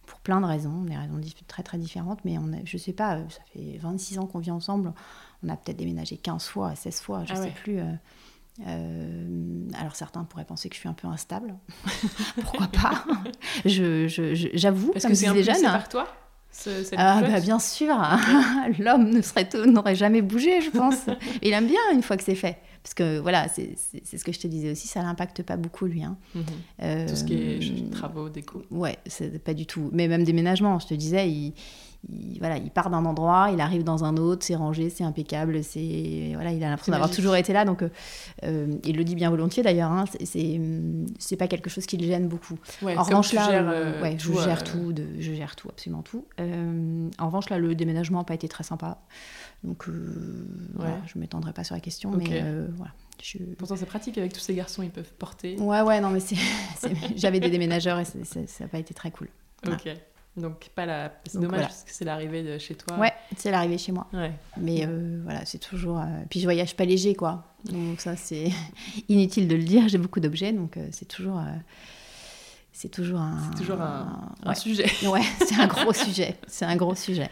Speaker 2: pour plein de raisons, des raisons très très différentes. Mais on a, je sais pas, ça fait 26 ans qu'on vit ensemble. On a peut-être déménagé 15 fois, 16 fois, je ne ah sais plus. Euh, alors certains pourraient penser que je suis un peu instable. <laughs> Pourquoi pas? J'avoue, je, je,
Speaker 1: Parce que c'est un peu par toi?
Speaker 2: Ah, bah, bien sûr, <laughs> l'homme ne serait n'aurait jamais bougé, je pense. <laughs> il aime bien une fois que c'est fait, parce que voilà, c'est ce que je te disais aussi, ça n'impacte pas beaucoup lui. Hein.
Speaker 1: Mhm. Euh, Tout ce qui est travaux, déco.
Speaker 2: Ouais, c'est pas du tout. Mais même déménagement, je te disais, il, il, voilà, il part d'un endroit, il arrive dans un autre, c'est rangé, c'est impeccable, c'est voilà, il a l'impression d'avoir toujours été là. Donc, euh, euh, il le dit bien volontiers d'ailleurs. Hein, c'est c'est pas quelque chose qui le gêne beaucoup.
Speaker 1: en revanche là, euh,
Speaker 2: ouais, je gère tout, de, je gère tout, absolument tout. en revanche là, le déménagement n'a pas été très sympa. Donc, voilà, je m'étendrai pas sur la question, mais voilà.
Speaker 1: Je... Pourtant, c'est pratique avec tous ces garçons, ils peuvent porter.
Speaker 2: Ouais, ouais, non, mais <laughs> j'avais des déménageurs et ça n'a pas été très cool.
Speaker 1: Ok. Donc, pas la... c'est dommage parce que c'est l'arrivée de chez toi.
Speaker 2: Ouais, c'est l'arrivée chez moi. Ouais. Mais euh, voilà, c'est toujours. Euh, puis je voyage pas léger, quoi. Donc, ça, c'est <laughs> inutile de le dire. J'ai beaucoup d'objets, donc euh, c'est toujours. C'est toujours un.
Speaker 1: C'est toujours un, un sujet. <laughs>
Speaker 2: Ouais, c'est un gros sujet. C'est un gros sujet.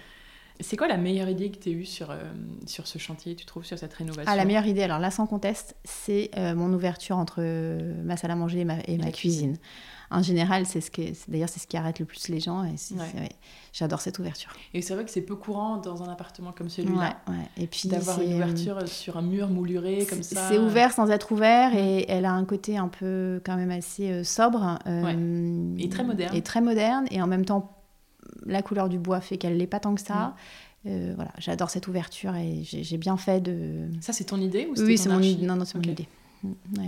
Speaker 1: C'est quoi la meilleure idée que tu as eue sur, sur ce chantier, tu trouves, sur cette rénovation?
Speaker 2: Ah, la meilleure idée, alors là, sans conteste, c'est mon ouverture entre ma salle à manger et ma, et ma cuisine en général, c'est ce que, d'ailleurs, c'est ce qui arrête le plus les gens. Et J'adore cette ouverture.
Speaker 1: Et c'est vrai que c'est peu courant dans un appartement comme celui-là.
Speaker 2: Et puis
Speaker 1: d'avoir une ouverture sur un mur mouluré comme ça.
Speaker 2: C'est ouvert sans être ouvert et elle a un côté un peu quand même assez euh, sobre.
Speaker 1: Euh, et très moderne.
Speaker 2: Et très moderne. Et en même temps, la couleur du bois fait qu'elle l'est pas tant que ça. Euh, voilà, j'adore cette ouverture et j'ai bien fait de.
Speaker 1: Ça, c'est ton idée ou
Speaker 2: Oui, c'est mon idée. Non, non, c'est mon idée.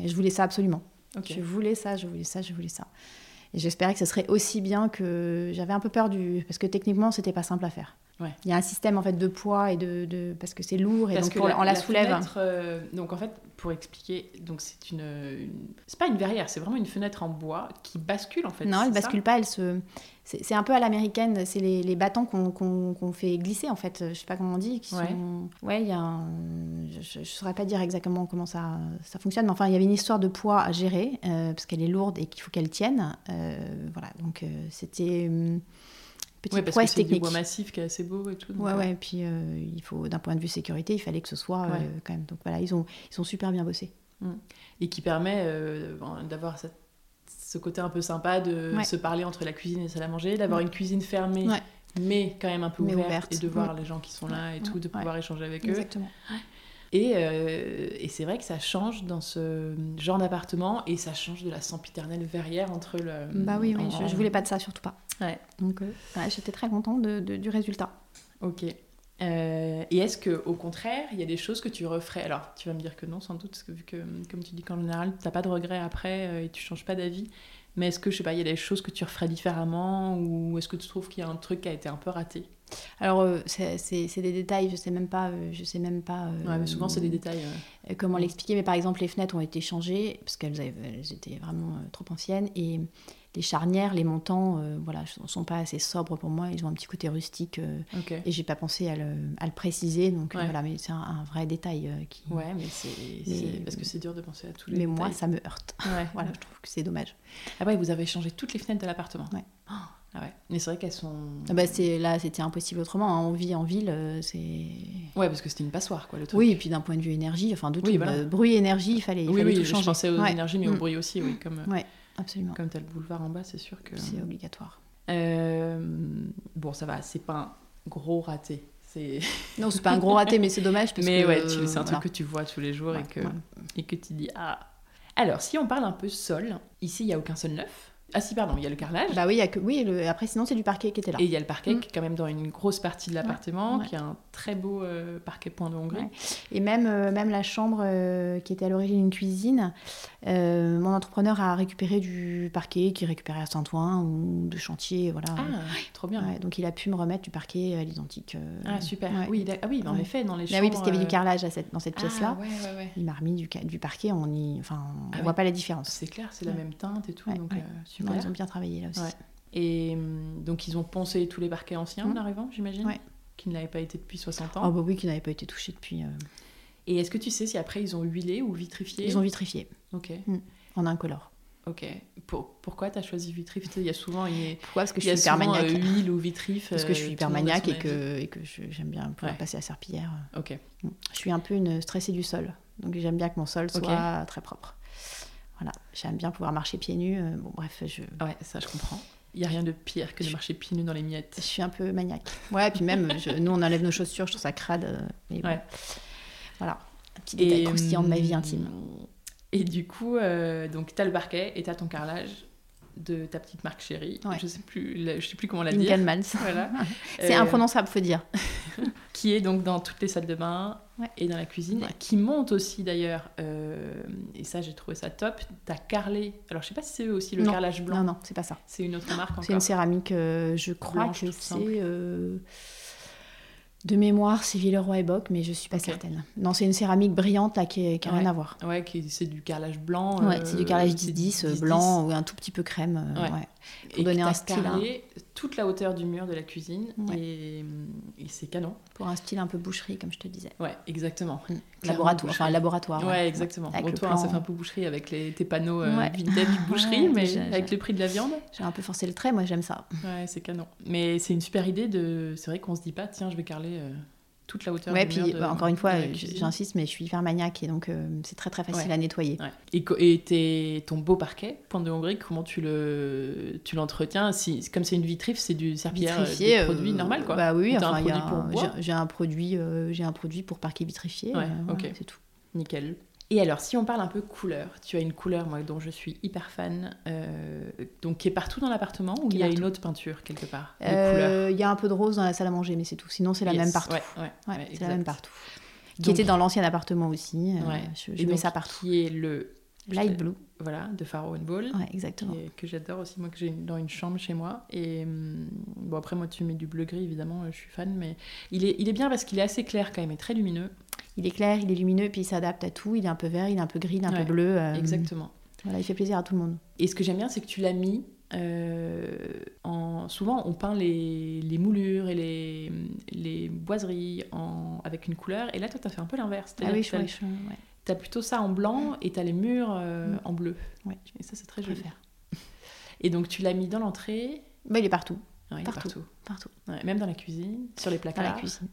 Speaker 2: je voulais ça absolument. Je voulais ça, je voulais ça, je voulais ça. Et j'espérais que ce serait aussi bien que j'avais un peu peur du parce que techniquement c'était pas simple à faire. Il y a un système en fait de poids et de, de... parce que c'est lourd et donc on la, soulève.
Speaker 1: Euh, donc en fait pour expliquer donc c'est une, c'est pas une verrière c'est vraiment une fenêtre en bois qui bascule en fait.
Speaker 2: Non elle bascule pas elle se c'est un peu à l'américaine, c'est les, les, bâtons qu'on fait glisser en fait, je sais pas comment on dit. Qui ouais. Sont... ouais, il y a un... je, ne saurais pas dire exactement comment ça, ça fonctionne, mais enfin il y avait une histoire de poids à gérer euh, parce qu'elle est lourde et qu'il faut qu'elle tienne. Euh, voilà, donc c'était hum,
Speaker 1: petite ouais, parce que c'est du bois massif qui est assez beau et tout.
Speaker 2: ouais, ouais, et puis il faut d'un point de vue sécurité, il fallait que ce soit quand même. Donc voilà, ils ont, ils sont super bien bossés.
Speaker 1: Mmh. Et qui permet d'avoir cette ce côté un peu sympa de se parler entre la cuisine et la salle à manger, d'avoir une cuisine fermée, mais quand même un peu ouverte, et de voir les gens qui sont là et tout, de pouvoir échanger avec eux.
Speaker 2: Exactement.
Speaker 1: Et, euh, et c'est vrai que ça change dans ce genre d'appartement et ça change de la sempiternelle verrière entre le.
Speaker 2: Bah oui, je, je, voulais pas de ça, surtout pas.
Speaker 1: Ouais.
Speaker 2: Donc euh, j'étais très contente de, du résultat.
Speaker 1: Ok. Euh, et est-ce que au contraire, il y a des choses que tu referais? Alors, tu vas me dire que non, sans doute, parce que vu que, comme tu dis qu'en général, tu n'as pas de regrets après euh, et tu changes pas d'avis. Mais est-ce que, je sais pas, il y a des choses que tu referais différemment ou est-ce que tu trouves qu'il y a un truc qui a été un peu raté?
Speaker 2: Alors, euh, c'est des détails, je sais même pas. Je sais même pas
Speaker 1: Ouais, mais souvent, c'est des détails.
Speaker 2: comment l'expliquer. Mais par exemple, les fenêtres ont été changées parce qu'elles étaient vraiment trop anciennes. Et les charnières, les montants, euh, voilà, ne sont pas assez sobres pour moi. Ils ont un petit côté rustique. euh,
Speaker 1: euh. Ok.
Speaker 2: et j'ai pas pensé à le, à le préciser. Donc euh, voilà, mais c'est un, un vrai détail euh, qui.
Speaker 1: Ouais, mais c'est parce que c'est dur de penser à tous les
Speaker 2: mais moi, ça me heurte.
Speaker 1: Ouais, <laughs>
Speaker 2: Voilà, je trouve que c'est dommage.
Speaker 1: Ah ouais, vous avez changé toutes les fenêtres de l'appartement.
Speaker 2: Ouais.
Speaker 1: Oh, <gasps> ah ouais. Mais c'est vrai qu'elles sont.
Speaker 2: Ah bah, c'est là, c'était impossible autrement. hein. On vit en ville, euh, c'est.
Speaker 1: Ouais, parce que c'était une passoire, quoi, le truc.
Speaker 2: Oui, et puis d'un point de vue énergie, enfin de tout,
Speaker 1: Oui, voilà.
Speaker 2: bruit, énergie, il fallait, il
Speaker 1: oui,
Speaker 2: fallait
Speaker 1: oui,
Speaker 2: tout
Speaker 1: je
Speaker 2: changer.
Speaker 1: pensais aux énergies, mais au
Speaker 2: Mm.
Speaker 1: bruit aussi, oui. Comme,
Speaker 2: Ouais, absolument.
Speaker 1: comme tu as le boulevard en bas, c'est sûr que.
Speaker 2: C'est obligatoire.
Speaker 1: Euh, bon, ça va, c'est pas un gros raté. C'est... <laughs>
Speaker 2: Non, c'est pas un gros raté, mais c'est dommage parce
Speaker 1: Mais
Speaker 2: que.
Speaker 1: ouais, c'est un
Speaker 2: voilà.
Speaker 1: truc que tu vois tous les jours
Speaker 2: Ouais,
Speaker 1: et, que,
Speaker 2: ouais.
Speaker 1: et que tu dis Ah Alors, si on parle un peu sol, ici, il n'y a aucun sol neuf. Ah, si, pardon, il y a le carrelage.
Speaker 2: Bah oui, il y a que oui. le- Après, sinon, c'est du parquet qui était là.
Speaker 1: Et il y a le parquet
Speaker 2: Mm.
Speaker 1: qui est quand même dans une grosse partie de l'appartement,
Speaker 2: ouais.
Speaker 1: qui a un très beau euh, parquet point de Hongrie.
Speaker 2: Ouais. Et même, euh, même la chambre euh, qui était à l'origine une cuisine, mon entrepreneur a récupéré du parquet qui récupérait à Saint-Ouen ou de chantier, voilà.
Speaker 1: Ah, trop bien.
Speaker 2: Donc il a pu me remettre du parquet à l'identique.
Speaker 1: Ah, super. Oui, ah oui, bah, en effet, dans les chambres...
Speaker 2: oui, parce qu'il y avait du carrelage à cette, dans cette
Speaker 1: ah,
Speaker 2: pièce-là. Il m'a remis du, du parquet, on y, enfin, on
Speaker 1: Ah
Speaker 2: voit pas la différence.
Speaker 1: C'est clair, c'est la même teinte et tout, donc super.
Speaker 2: Ils ont bien travaillé là aussi.
Speaker 1: Ouais. Et hum, donc, ils ont poncé tous les parquets anciens en
Speaker 2: Mm.
Speaker 1: arrivant, j'imagine
Speaker 2: Ouais.
Speaker 1: Qui n'avaient pas été depuis 60 ans.
Speaker 2: Oh bah oui, qui n'avait pas été touché depuis. euh,
Speaker 1: Et est-ce que tu sais si après, ils ont huilé ou vitrifié
Speaker 2: Ils ont vitrifié
Speaker 1: Ok,
Speaker 2: en incolore.
Speaker 1: ok. Pour, pourquoi tu as choisi vitrif Il y a souvent... Il y a,
Speaker 2: Pourquoi? Parce que je suis hyper maniaque.
Speaker 1: euh, huile ou vitrif.
Speaker 2: Parce que je
Speaker 1: euh,
Speaker 2: suis hyper maniaque et que, et que j'aime bien pouvoir
Speaker 1: Ouais.
Speaker 2: passer à serpillière.
Speaker 1: Ok.
Speaker 2: Je suis un peu une stressée du sol. Donc j'aime bien que mon sol soit très propre. Voilà, j'aime bien pouvoir marcher pieds nus. euh, Bon, bref, je,
Speaker 1: Ouais, ça, je comprends. Il n'y a rien de pire que de marcher pieds nus dans les miettes.
Speaker 2: je suis un peu maniaque. Ouais, puis même, je- nous, on enlève nos chaussures, je trouve ça crade. euh, mais bon.
Speaker 1: Ouais.
Speaker 2: Voilà, un petit détail croustillant de ma vie
Speaker 1: hum,
Speaker 2: intime.
Speaker 1: Et du coup, euh, donc tu as le parquet et tu as ton carrelage de ta petite marque chérie.
Speaker 2: Ouais.
Speaker 1: Je sais plus, la- je sais plus comment la dire.
Speaker 2: Mans. <laughs>
Speaker 1: Voilà. <laughs>
Speaker 2: C'est
Speaker 1: Euh,
Speaker 2: imprononçable, faut dire. <laughs>
Speaker 1: Qui est donc dans toutes les salles de bain
Speaker 2: Ouais.
Speaker 1: et dans la cuisine.
Speaker 2: Ouais.
Speaker 1: Qui monte aussi d'ailleurs, euh, et ça j'ai trouvé ça top, tu as carrelé. Alors je sais pas si c'est aussi le
Speaker 2: Non.
Speaker 1: carrelage blanc.
Speaker 2: Non, non, c'est pas ça.
Speaker 1: C'est une autre marque
Speaker 2: C'est une
Speaker 1: encore.
Speaker 2: céramique, euh, je crois
Speaker 1: Blanche,
Speaker 2: que c'est de mémoire, c'est Villeroy et Boc, mais je suis pas certaine. Non, c'est une céramique brillante là, qui n'a
Speaker 1: Ouais.
Speaker 2: rien à voir.
Speaker 1: Ouais, c'est du carrelage blanc.
Speaker 2: Ouais,
Speaker 1: euh,
Speaker 2: c'est du carrelage
Speaker 1: c'est
Speaker 2: 10-10, euh,
Speaker 1: 10-10.
Speaker 2: blanc ou un tout petit peu crème. euh,
Speaker 1: Ouais.
Speaker 2: Ouais.
Speaker 1: Et
Speaker 2: donner un style, hein.
Speaker 1: carrelé toute la hauteur du mur de la cuisine
Speaker 2: Ouais.
Speaker 1: et, et c'est canon.
Speaker 2: Pour un style un peu boucherie, comme je te disais.
Speaker 1: Ouais, exactement.
Speaker 2: Mm.
Speaker 1: Clairement
Speaker 2: Laboratoire, enfin laboratoire.
Speaker 1: Ouais, exactement.
Speaker 2: Avec
Speaker 1: Bon, toi,
Speaker 2: plan.
Speaker 1: ça fait un peu boucherie avec les, tes panneaux euh,
Speaker 2: Ouais.
Speaker 1: vintage <laughs> boucherie, mais avec le prix de la viande.
Speaker 2: J'ai un peu forcé le trait, moi j'aime ça.
Speaker 1: Ouais, c'est canon. Mais c'est une super idée de. C'est vrai qu'on se dit pas, tiens, je vais carreler euh, toute la hauteur
Speaker 2: Ouais, puis
Speaker 1: de-
Speaker 2: bah, encore une fois, euh, j'insiste, mais je suis hyper maniaque et donc euh, c'est très très facile
Speaker 1: Ouais.
Speaker 2: à nettoyer.
Speaker 1: Ouais. Et, et ton beau parquet, point de Hongrie, comment tu le tu l'entretiens? Si, Comme c'est une vitrif, c'est du serpillère, euh,
Speaker 2: Vitrifié,
Speaker 1: des
Speaker 2: euh,
Speaker 1: produits normal quoi.
Speaker 2: Bah oui, enfin, j'ai- un produit, euh, j'ai un produit pour parquet vitrifié.
Speaker 1: Ouais,
Speaker 2: euh,
Speaker 1: ok.
Speaker 2: c'est tout.
Speaker 1: Nickel. Et alors, si on parle un peu couleur, tu as une couleur moi, dont je suis hyper fan, euh, donc qui est partout dans l'appartement ou il y a une autre peinture quelque part
Speaker 2: Euh, Il y a un peu de rose dans la salle à manger, mais c'est tout. Sinon, c'est la
Speaker 1: Yes,
Speaker 2: même partout.
Speaker 1: Ouais, ouais,
Speaker 2: Ouais,
Speaker 1: ouais,
Speaker 2: c'est la même partout. Qui
Speaker 1: Donc,
Speaker 2: était dans l'ancien appartement aussi. euh. Je,
Speaker 1: et
Speaker 2: je mets
Speaker 1: donc,
Speaker 2: ça partout.
Speaker 1: Qui est le
Speaker 2: Light blue.
Speaker 1: voilà de Pharaoh and Ball.
Speaker 2: Exactement.
Speaker 1: est- que j'adore aussi, moi que j'ai dans une chambre chez moi. Et bon, après, moi, tu mets du bleu-gris, évidemment, je suis fan, mais il est, il est bien parce qu'il est assez clair quand même et très lumineux.
Speaker 2: Il est clair, il est lumineux, puis il s'adapte à tout. Il est un peu vert, il est un peu gris, il est un
Speaker 1: Ouais,
Speaker 2: peu bleu. euh,
Speaker 1: Exactement.
Speaker 2: Voilà, il fait plaisir à tout le monde.
Speaker 1: Et ce que j'aime bien, c'est que tu l'as mis. euh, en... Souvent, on peint les, les moulures et les, les boiseries en... avec une couleur. Et là, toi, tu as fait un peu l'inverse.
Speaker 2: Ah oui, je,
Speaker 1: tu
Speaker 2: ouais, je- ouais,
Speaker 1: as plutôt ça en blanc et tu as les murs euh,
Speaker 2: Mm.
Speaker 1: en bleu.
Speaker 2: Ouais.
Speaker 1: Et ça, c'est très joli. <laughs> Et donc, tu l'as mis dans l'entrée.
Speaker 2: Bah, il est partout,
Speaker 1: Ouais, il est
Speaker 2: Partout.
Speaker 1: partout.
Speaker 2: partout.
Speaker 1: Ouais, même dans la cuisine, sur les
Speaker 2: Dans
Speaker 1: placards.
Speaker 2: la cuisine.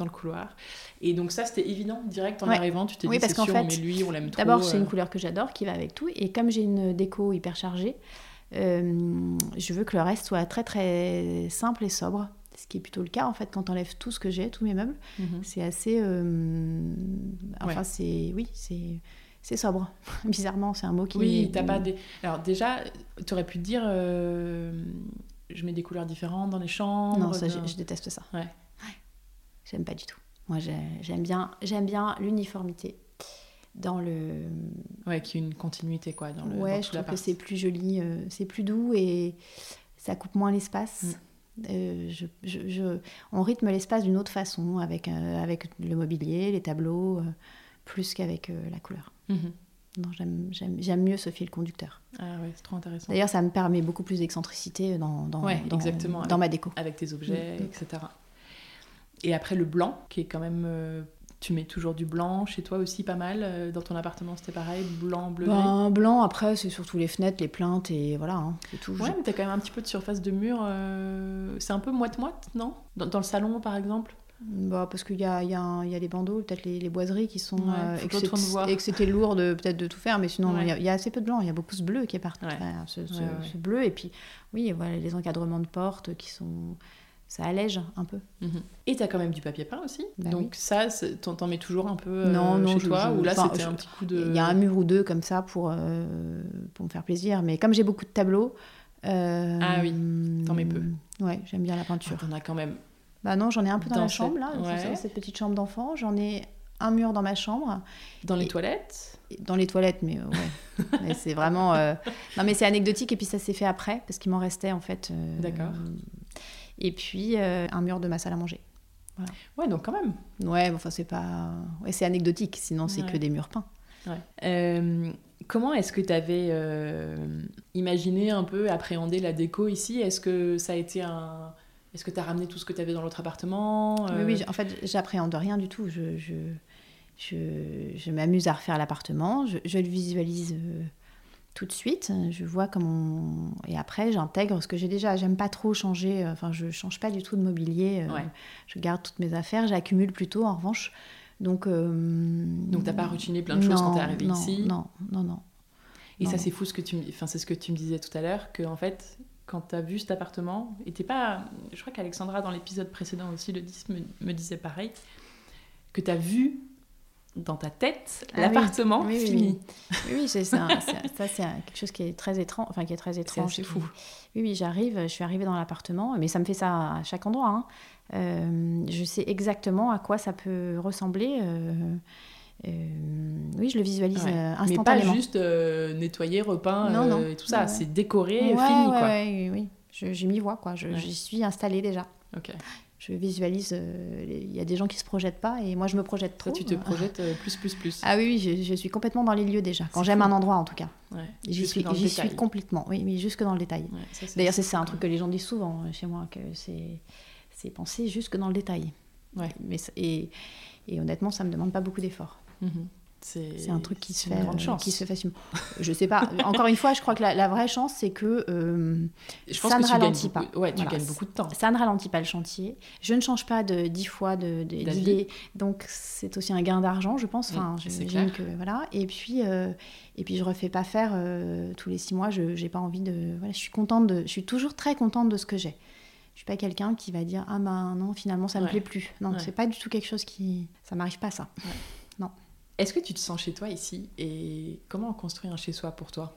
Speaker 1: Dans le couloir. Et donc ça, c'était évident, direct en
Speaker 2: Ouais.
Speaker 1: arrivant, tu t'es
Speaker 2: Oui,
Speaker 1: dit,
Speaker 2: parce qu'en
Speaker 1: sûr,
Speaker 2: fait,
Speaker 1: on met lui, on l'aime trop.
Speaker 2: D'abord, c'est
Speaker 1: euh,
Speaker 2: une couleur que j'adore, qui va avec tout. Et comme j'ai une déco hyper chargée, euh, je veux que le reste soit très très simple et sobre. Ce qui est plutôt le cas en fait quand on enlève tout ce que j'ai, tous mes meubles.
Speaker 1: mhm.
Speaker 2: C'est assez. euh, Enfin,
Speaker 1: Ouais.
Speaker 2: c'est. Oui, c'est. C'est sobre. <laughs> Bizarrement, c'est un mot qui.
Speaker 1: Oui, t'as pas des... Alors déjà, tu aurais pu te dire, euh, je mets des couleurs différentes dans les chambres.
Speaker 2: Non, ça,
Speaker 1: dans-
Speaker 2: je, je déteste ça.
Speaker 1: Ouais.
Speaker 2: J'aime pas du tout. Moi, j'ai- j'aime bien, j'aime bien l'uniformité dans le.
Speaker 1: Ouais, qui est une continuité, quoi, dans le
Speaker 2: ouais,
Speaker 1: dans
Speaker 2: je trouve que c'est plus joli, euh, c'est plus doux et ça coupe moins l'espace.
Speaker 1: Mm.
Speaker 2: je, on rythme l'espace d'une autre façon, avec, avec le mobilier, les tableaux, plus qu'avec la couleur. Mhm. Non, j'aime mieux ce fil conducteur.
Speaker 1: Ah ouais, c'est trop intéressant.
Speaker 2: D'ailleurs, ça me permet beaucoup plus d'excentricité dans, dans, dans, ma déco.
Speaker 1: Avec tes objets, mm. etc. Et après, le blanc, qui est quand même. Euh, tu mets toujours du blanc chez toi aussi pas mal. Euh, dans ton appartement, c'était pareil Blanc, bleu,
Speaker 2: ben, Blanc, après, c'est surtout les fenêtres, les plaintes et voilà, hein, c'est tout.
Speaker 1: Ouais, mais t'as quand même un petit peu de surface de mur. Euh, c'est un peu moite-moite, non? Dans, le salon, par exemple?
Speaker 2: Bah, parce qu'il y a, y, a y a les bandeaux, peut-être les, les, boiseries qui sont. Euh, et, que c'était lourd de, peut-être de tout faire, mais sinon, il y, a assez peu de blanc. Il y a beaucoup ce bleu qui est parti. ce, ce, bleu. Et puis, oui, voilà, les encadrements de portes qui sont. Ça allège un peu.
Speaker 1: Mhm. Et tu as quand même du papier peint aussi. Bah Donc, ça, t'en mets toujours un peu euh, non, non, chez toi Ou là, c'était un petit coup de.
Speaker 2: Il y a un mur ou deux comme ça pour, euh, pour me faire plaisir. Mais comme j'ai beaucoup de tableaux.
Speaker 1: ah oui, t'en mets peu.
Speaker 2: Ouais, j'aime bien la peinture.
Speaker 1: Ah, t'en as quand même
Speaker 2: bah non, j'en ai un peu dans, la chambre, là, cette petite chambre d'enfant. J'en ai un mur dans ma chambre.
Speaker 1: Dans les toilettes
Speaker 2: Dans les toilettes, mais ouais. <laughs> mais c'est vraiment... Euh, non, mais c'est anecdotique, et puis ça s'est fait après, parce qu'il m'en restait, en fait.
Speaker 1: Euh, D'accord.
Speaker 2: Et puis, euh, un mur de ma salle à manger.
Speaker 1: Voilà. Ouais, donc quand même.
Speaker 2: Ouais, enfin, c'est pas... Ouais, c'est anecdotique, sinon c'est que des murs peints.
Speaker 1: Ouais. Comment est-ce que tu avais imaginé un peu appréhender la déco ici? Est-ce que ça a été un est-ce que tu as ramené tout ce que tu avais dans l'autre appartement?
Speaker 2: Oui, oui, en fait, j'appréhende rien du tout. Je, je, je, je m'amuse à refaire l'appartement, je, je, le visualise euh, tout de suite, je vois comment... Et après, j'intègre ce que j'ai déjà. J'aime pas trop changer, euh, enfin, je change pas du tout de mobilier. Euh, je garde toutes mes affaires, j'accumule plutôt, en revanche. Donc,
Speaker 1: Donc t'as pas routiné plein de choses quand t'es arrivée ici
Speaker 2: Non, non, non.
Speaker 1: Et ça, c'est fou ce que tu enfin, c'est ce que tu me disais tout à l'heure, que en fait, quand tu as vu cet appartement, et t'es pas. Je crois qu'Alexandra, dans l'épisode précédent aussi, le 10, me, disait pareil, que tu as vu dans ta tête ah l'appartement fini.
Speaker 2: Oui, oui, c'est ça. ça, c'est quelque chose qui est très étrange. Enfin, qui est très étrange.
Speaker 1: C'est fou.
Speaker 2: Oui, oui, j'arrive, je suis arrivée dans l'appartement, mais ça me fait ça à chaque endroit. Hein. Euh, je sais exactement à quoi ça peut ressembler. Euh, euh, oui, je le visualise instantanément.
Speaker 1: Mais pas juste euh, nettoyer, repeint euh, et tout ça. C'est décoré, fini. Quoi.
Speaker 2: oui, oui. Je, m'y vois, quoi. J'y suis installée déjà.
Speaker 1: Ok.
Speaker 2: Je visualise. Il y a des gens qui se projettent pas et moi je me projette trop.
Speaker 1: Toi, tu te projettes <laughs> plus, plus, plus.
Speaker 2: Ah oui, oui je, suis complètement dans les lieux déjà. Quand j'aime un endroit, en tout cas. J'y suis, j'y suis complètement. Oui, mais jusque dans le détail. D'ailleurs, c'est un truc que les gens disent souvent chez moi, que c'est penser jusque dans le détail. Ouais. Mais, et, et honnêtement, ça me demande pas beaucoup d'efforts. Mhm. C'est un truc qui se, fait, euh, qui se fait facilement. Je sais pas. <laughs> Encore une fois, je crois que la, vraie chance, c'est que euh, ça ne ralentit pas.
Speaker 1: Ouais, tu gagnes beaucoup de temps.
Speaker 2: Ça ne ralentit pas le chantier. Je ne change pas de dix fois d'idée. Donc, c'est aussi un gain d'argent, je pense. Enfin, j'imagine que voilà. Et puis, euh, et puis, je refais pas faire tous les six mois. Je n'ai pas envie de. Voilà, je suis contente de. Je suis toujours très contente de ce que j'ai. Je suis pas quelqu'un qui va dire ah ben non finalement ça me plaît plus. Non, c'est pas du tout quelque chose qui. Ça m'arrive pas ça.
Speaker 1: Est-ce que tu te sens chez toi ici et comment construire un chez soi pour toi?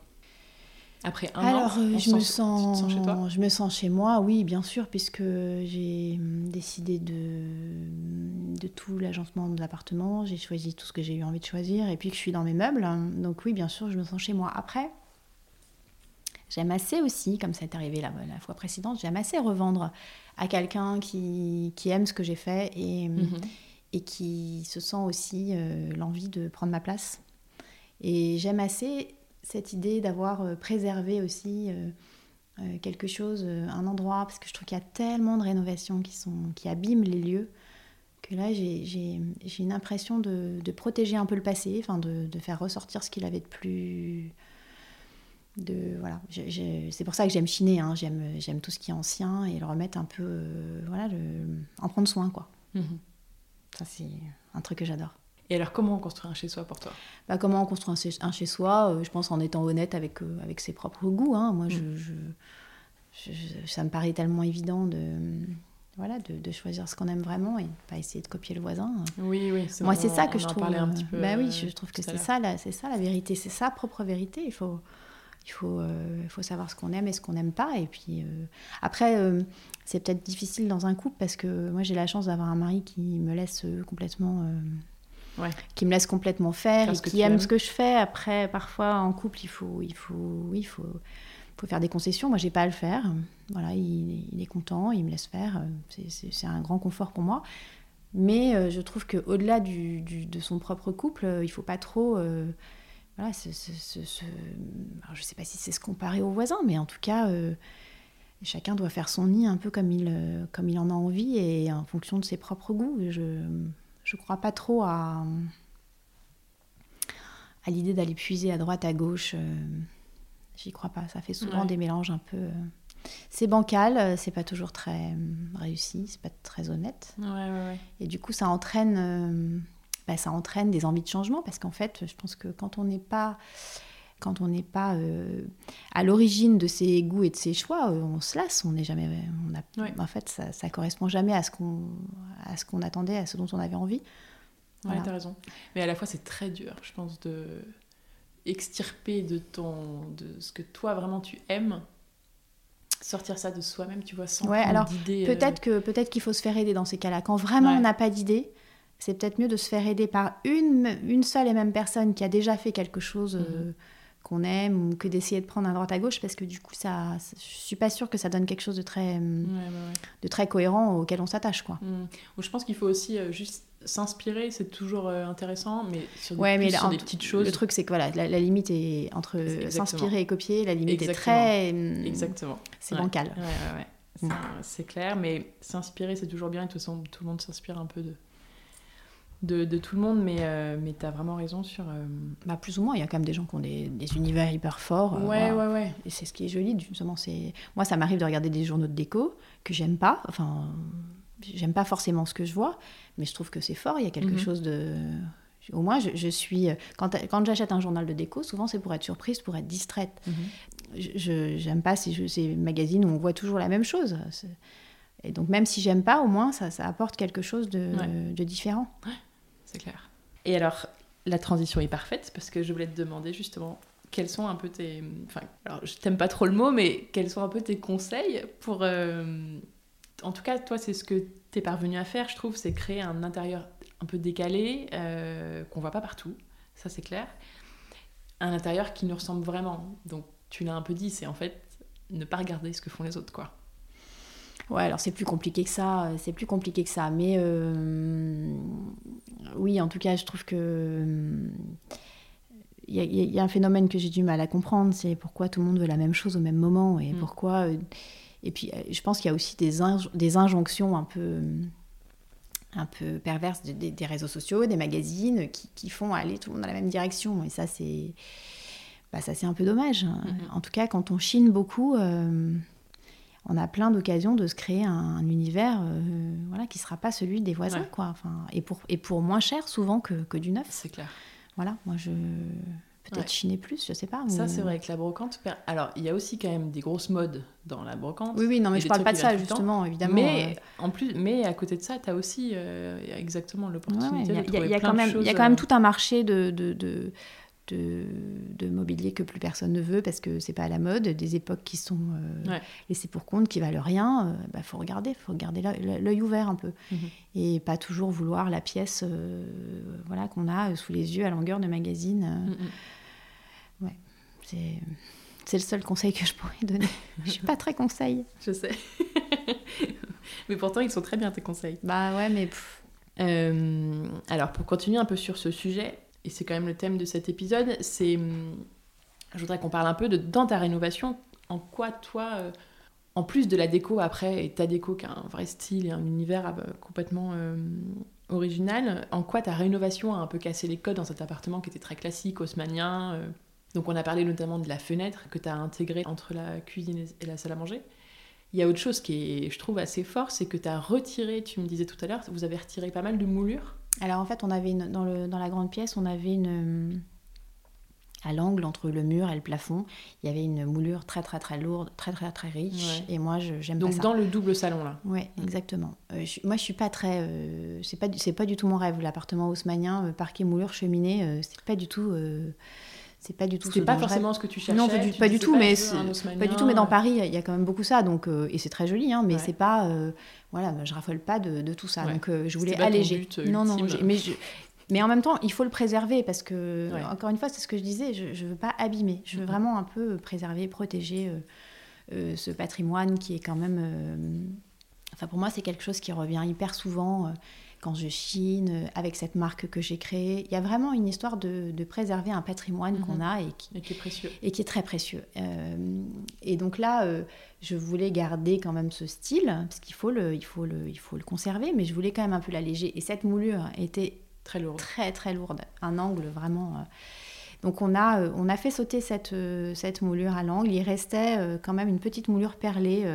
Speaker 1: Après un
Speaker 2: Alors, an, je, me sens, chez toi? je me sens chez moi, oui, bien sûr, puisque j'ai hum, décidé de, de tout l'agencement de l'appartement, j'ai choisi tout ce que j'ai eu envie de choisir, et puis que je suis dans mes meubles. Donc oui, bien sûr, je me sens chez moi. Après, j'aime assez aussi, comme ça est arrivé la, la fois précédente, j'aime assez revendre à quelqu'un qui, qui, aime ce que j'ai fait et, hum, mhm et qui se sent aussi euh, l'envie de prendre ma place. Et j'aime assez cette idée d'avoir euh, préservé aussi euh, quelque chose, un endroit, parce que je trouve qu'il y a tellement de rénovations qui, sont, qui abîment les lieux, que là j'ai une impression de, de, protéger un peu le passé, de, de faire ressortir ce qu'il avait de plus... De, voilà, c'est pour ça que j'aime chiner, hein. j'aime tout ce qui est ancien et le remettre un peu, voilà, en prendre soin quoi. Mmh ça, c'est un truc que j'adore.
Speaker 1: Et alors, comment on construit un chez-soi pour toi?
Speaker 2: Bah, Comment on construit un chez-soi? Euh, Je pense en étant honnête avec, euh, avec ses propres goûts. Hein. Moi, mm. je, ça me paraît tellement évident de, voilà, de, de choisir ce qu'on aime vraiment et pas essayer de copier le voisin.
Speaker 1: Oui, oui.
Speaker 2: Moi, c'est ça que je trouve. Un petit peu, bah, oui, je trouve que c'est ça, c'est ça la vérité. C'est sa propre vérité. Il faut, il faut, euh, faut savoir ce qu'on aime et ce qu'on n'aime pas. Et puis après, c'est peut-être difficile dans un couple parce que moi j'ai la chance d'avoir un mari qui me laisse euh, complètement euh, qui me laisse complètement faire et qui aime ce que je fais après parfois en couple il faut il faut il faut faut faire des concessions. Moi, j'ai pas à le faire. Voilà, il, est content, il me laisse faire. C'est un grand confort pour moi. Mais euh, je trouve qu'au-delà du, de son propre couple, euh, il faut pas trop. Euh, voilà, je ne sais pas si c'est se comparer aux voisins, mais en tout cas, chacun doit faire son nid un peu comme il, comme il en a envie et en fonction de ses propres goûts. je ne crois pas trop à, à l'idée d'aller puiser à droite, à gauche. J'y crois pas. Ça fait souvent des mélanges un peu. C'est bancal, euh, c'est pas toujours très euh, réussi, c'est pas très honnête. Et du coup, ça entraîne, euh, bah, ça entraîne des envies de changement parce qu'en fait, je pense que quand on n'est pas, quand on n'est pas à l'origine de ses goûts et de ses choix, on se lasse. On n'est jamais, on a, en fait, ça, ça correspond jamais à ce qu'on, à ce qu'on attendait, à ce dont on avait envie.
Speaker 1: Ouais, t'as raison. Mais à la fois, c'est très dur, je pense, de extirper de ton, de ce que toi vraiment tu aimes sortir ça de soi-même, tu vois, sans
Speaker 2: ouais, alors euh, Peut-être que peut-être qu'il faut se faire aider dans ces cas-là. Quand vraiment on n'a pas d'idée, c'est peut-être mieux de se faire aider par une, une seule et même personne qui a déjà fait quelque chose euh, mhm. qu'on aime ou que d'essayer de prendre à droite à gauche parce que du coup, ça, je suis pas sûre que ça donne quelque chose de très, de très cohérent auquel on s'attache. quoi.
Speaker 1: Mhm. Je pense qu'il faut aussi euh, juste s'inspirer, c'est toujours euh, intéressant, mais sur des, mais des petites choses.
Speaker 2: Le truc, c'est que voilà, la, limite est entre s'inspirer et copier, la limite est très.
Speaker 1: Exactement.
Speaker 2: C'est bancal.
Speaker 1: Mm. C'est clair, mais s'inspirer, c'est toujours bien. de toute façon, tout le monde s'inspire un peu de, de, de, tout le monde, mais, euh, mais tu as vraiment raison sur. Euh,
Speaker 2: bah, plus ou moins, il y a quand même des gens qui ont des, des univers hyper forts.
Speaker 1: ouais, ouais, ouais.
Speaker 2: Et c'est ce qui est joli, justement. Moi, ça m'arrive de regarder des journaux de déco que j'aime pas. Enfin j'aime pas forcément ce que je vois, mais je trouve que c'est fort. Il y a quelque mhm. chose de. Au moins, je, suis. Quand, quand j'achète un journal de déco, souvent c'est pour être surprise, pour être distraite. Mhm. Je j'aime pas ces, ces magazines où on voit toujours la même chose. Et donc, même si j'aime pas, au moins, ça, ça apporte quelque chose de, de différent.
Speaker 1: C'est clair. Et alors, la transition est parfaite parce que je voulais te demander justement quels sont un peu tes. Enfin, alors, je t'aime pas trop le mot, mais quels sont un peu tes conseils pour. Euh, en tout cas, toi, c'est ce que tu es parvenu à faire, je trouve, c'est créer un intérieur un peu décalé, euh, qu'on voit pas partout, ça c'est clair. Un intérieur qui nous ressemble vraiment. Donc, tu l'as un peu dit, c'est en fait ne pas regarder ce que font les autres, quoi.
Speaker 2: Ouais, alors c'est plus compliqué que ça, c'est plus compliqué que ça. Mais euh, oui, en tout cas, je trouve que il y, a un phénomène que j'ai du mal à comprendre, c'est pourquoi tout le monde veut la même chose au même moment et mm. pourquoi euh, et puis, euh, je pense qu'il y a aussi des, des injonctions un peu, un peu perverses des réseaux sociaux, des magazines qui, qui, font aller tout le monde dans la même direction. Et ça, c'est bah, ça, c'est un peu dommage. Mm-hmm. En tout cas, quand on chine beaucoup, euh, on a plein d'occasions de se créer un, univers euh, voilà, qui ne sera pas celui des voisins. Quoi. Enfin, et, pour, et pour moins cher, souvent, que, que du neuf.
Speaker 1: C'est clair.
Speaker 2: Voilà, moi, je peut-être chiner plus, je sais pas.
Speaker 1: Ça, c'est vrai que la brocante. Alors, il y a aussi quand même des grosses modes dans la brocante.
Speaker 2: Oui, oui, non, mais je parle pas de ça, justement, évidemment.
Speaker 1: Mais, euh. en plus, mais à côté de ça, tu as aussi euh, exactement l'opportunité
Speaker 2: de Il y a quand même, il y a quand même tout un marché de, de, de, de, mobilier que plus personne ne veut parce que c'est pas à la mode, des époques qui sont euh, laissées pour compte, qui valent rien, il bah, faut regarder, faut regarder l'œil ouvert un peu. Mhm. Et pas toujours vouloir la pièce voilà, qu'on a sous les yeux à longueur de magazine. Mhm. Ouais, c'est, c'est le seul conseil que je pourrais donner. <laughs> je suis pas très conseil.
Speaker 1: Je sais. <laughs> mais pourtant, ils sont très bien tes conseils.
Speaker 2: Bah ouais, mais.
Speaker 1: Euh, alors, pour continuer un peu sur ce sujet, et c'est quand même le thème de cet épisode, c'est. Je voudrais qu'on parle un peu de dans ta rénovation, en quoi toi. Euh, en plus de la déco après, et ta déco qui a un vrai style et un univers euh, complètement original, en quoi ta rénovation a un peu cassé les codes dans cet appartement qui était très classique, haussmanien, donc on a parlé notamment de la fenêtre que tu as intégrée entre la cuisine et la salle à manger. Il y a autre chose qui est, je trouve, assez fort, c'est que tu as retiré, tu me disais tout à l'heure, vous avez retiré pas mal de moulures.
Speaker 2: Alors en fait, on avait dans, le, dans la grande pièce, on avait une... À l'angle entre le mur et le plafond, il y avait une moulure très très très lourde, très très très riche. Et moi, j'aime
Speaker 1: pas
Speaker 2: ça.
Speaker 1: Donc dans le double salon là.
Speaker 2: Oui, mm. exactement. Euh, moi, je suis pas très. Euh, c'est pas c'est pas du tout mon rêve. L'appartement haussmanien, euh, parquet, moulure, cheminée, c'est pas du tout c'est pas du tout.
Speaker 1: C'est pas forcément ce que tu cherchais.
Speaker 2: Non, pas du, pas du tout, mais pas du tout. Mais dans Paris, il y a quand même beaucoup ça, donc euh, et c'est très joli, hein, mais c'est pas, euh, voilà, je raffole pas de, de tout ça, donc euh, je voulais alléger.
Speaker 1: non, non,
Speaker 2: mais Mais en même temps, il faut le préserver parce que, encore une fois, c'est ce que je disais, je ne veux pas abîmer. Je veux vraiment un peu préserver, protéger ce patrimoine qui est quand même. enfin, pour moi, c'est quelque chose qui revient hyper souvent quand je chine, euh, avec cette marque que j'ai créée. Il y a vraiment une histoire de, préserver un patrimoine qu'on mhm. a et qui,
Speaker 1: est précieux.
Speaker 2: Et qui est très précieux. Euh, et donc là, euh, je voulais garder quand même ce style, parce qu'il faut le, il faut le, il faut le conserver, mais je voulais quand même un peu l'alléger. Et cette moulure était
Speaker 1: très lourde.
Speaker 2: Très, très lourde. Un angle vraiment... Donc on a, on a fait sauter cette, cette moulure à l'angle. Il restait quand même une petite moulure perlée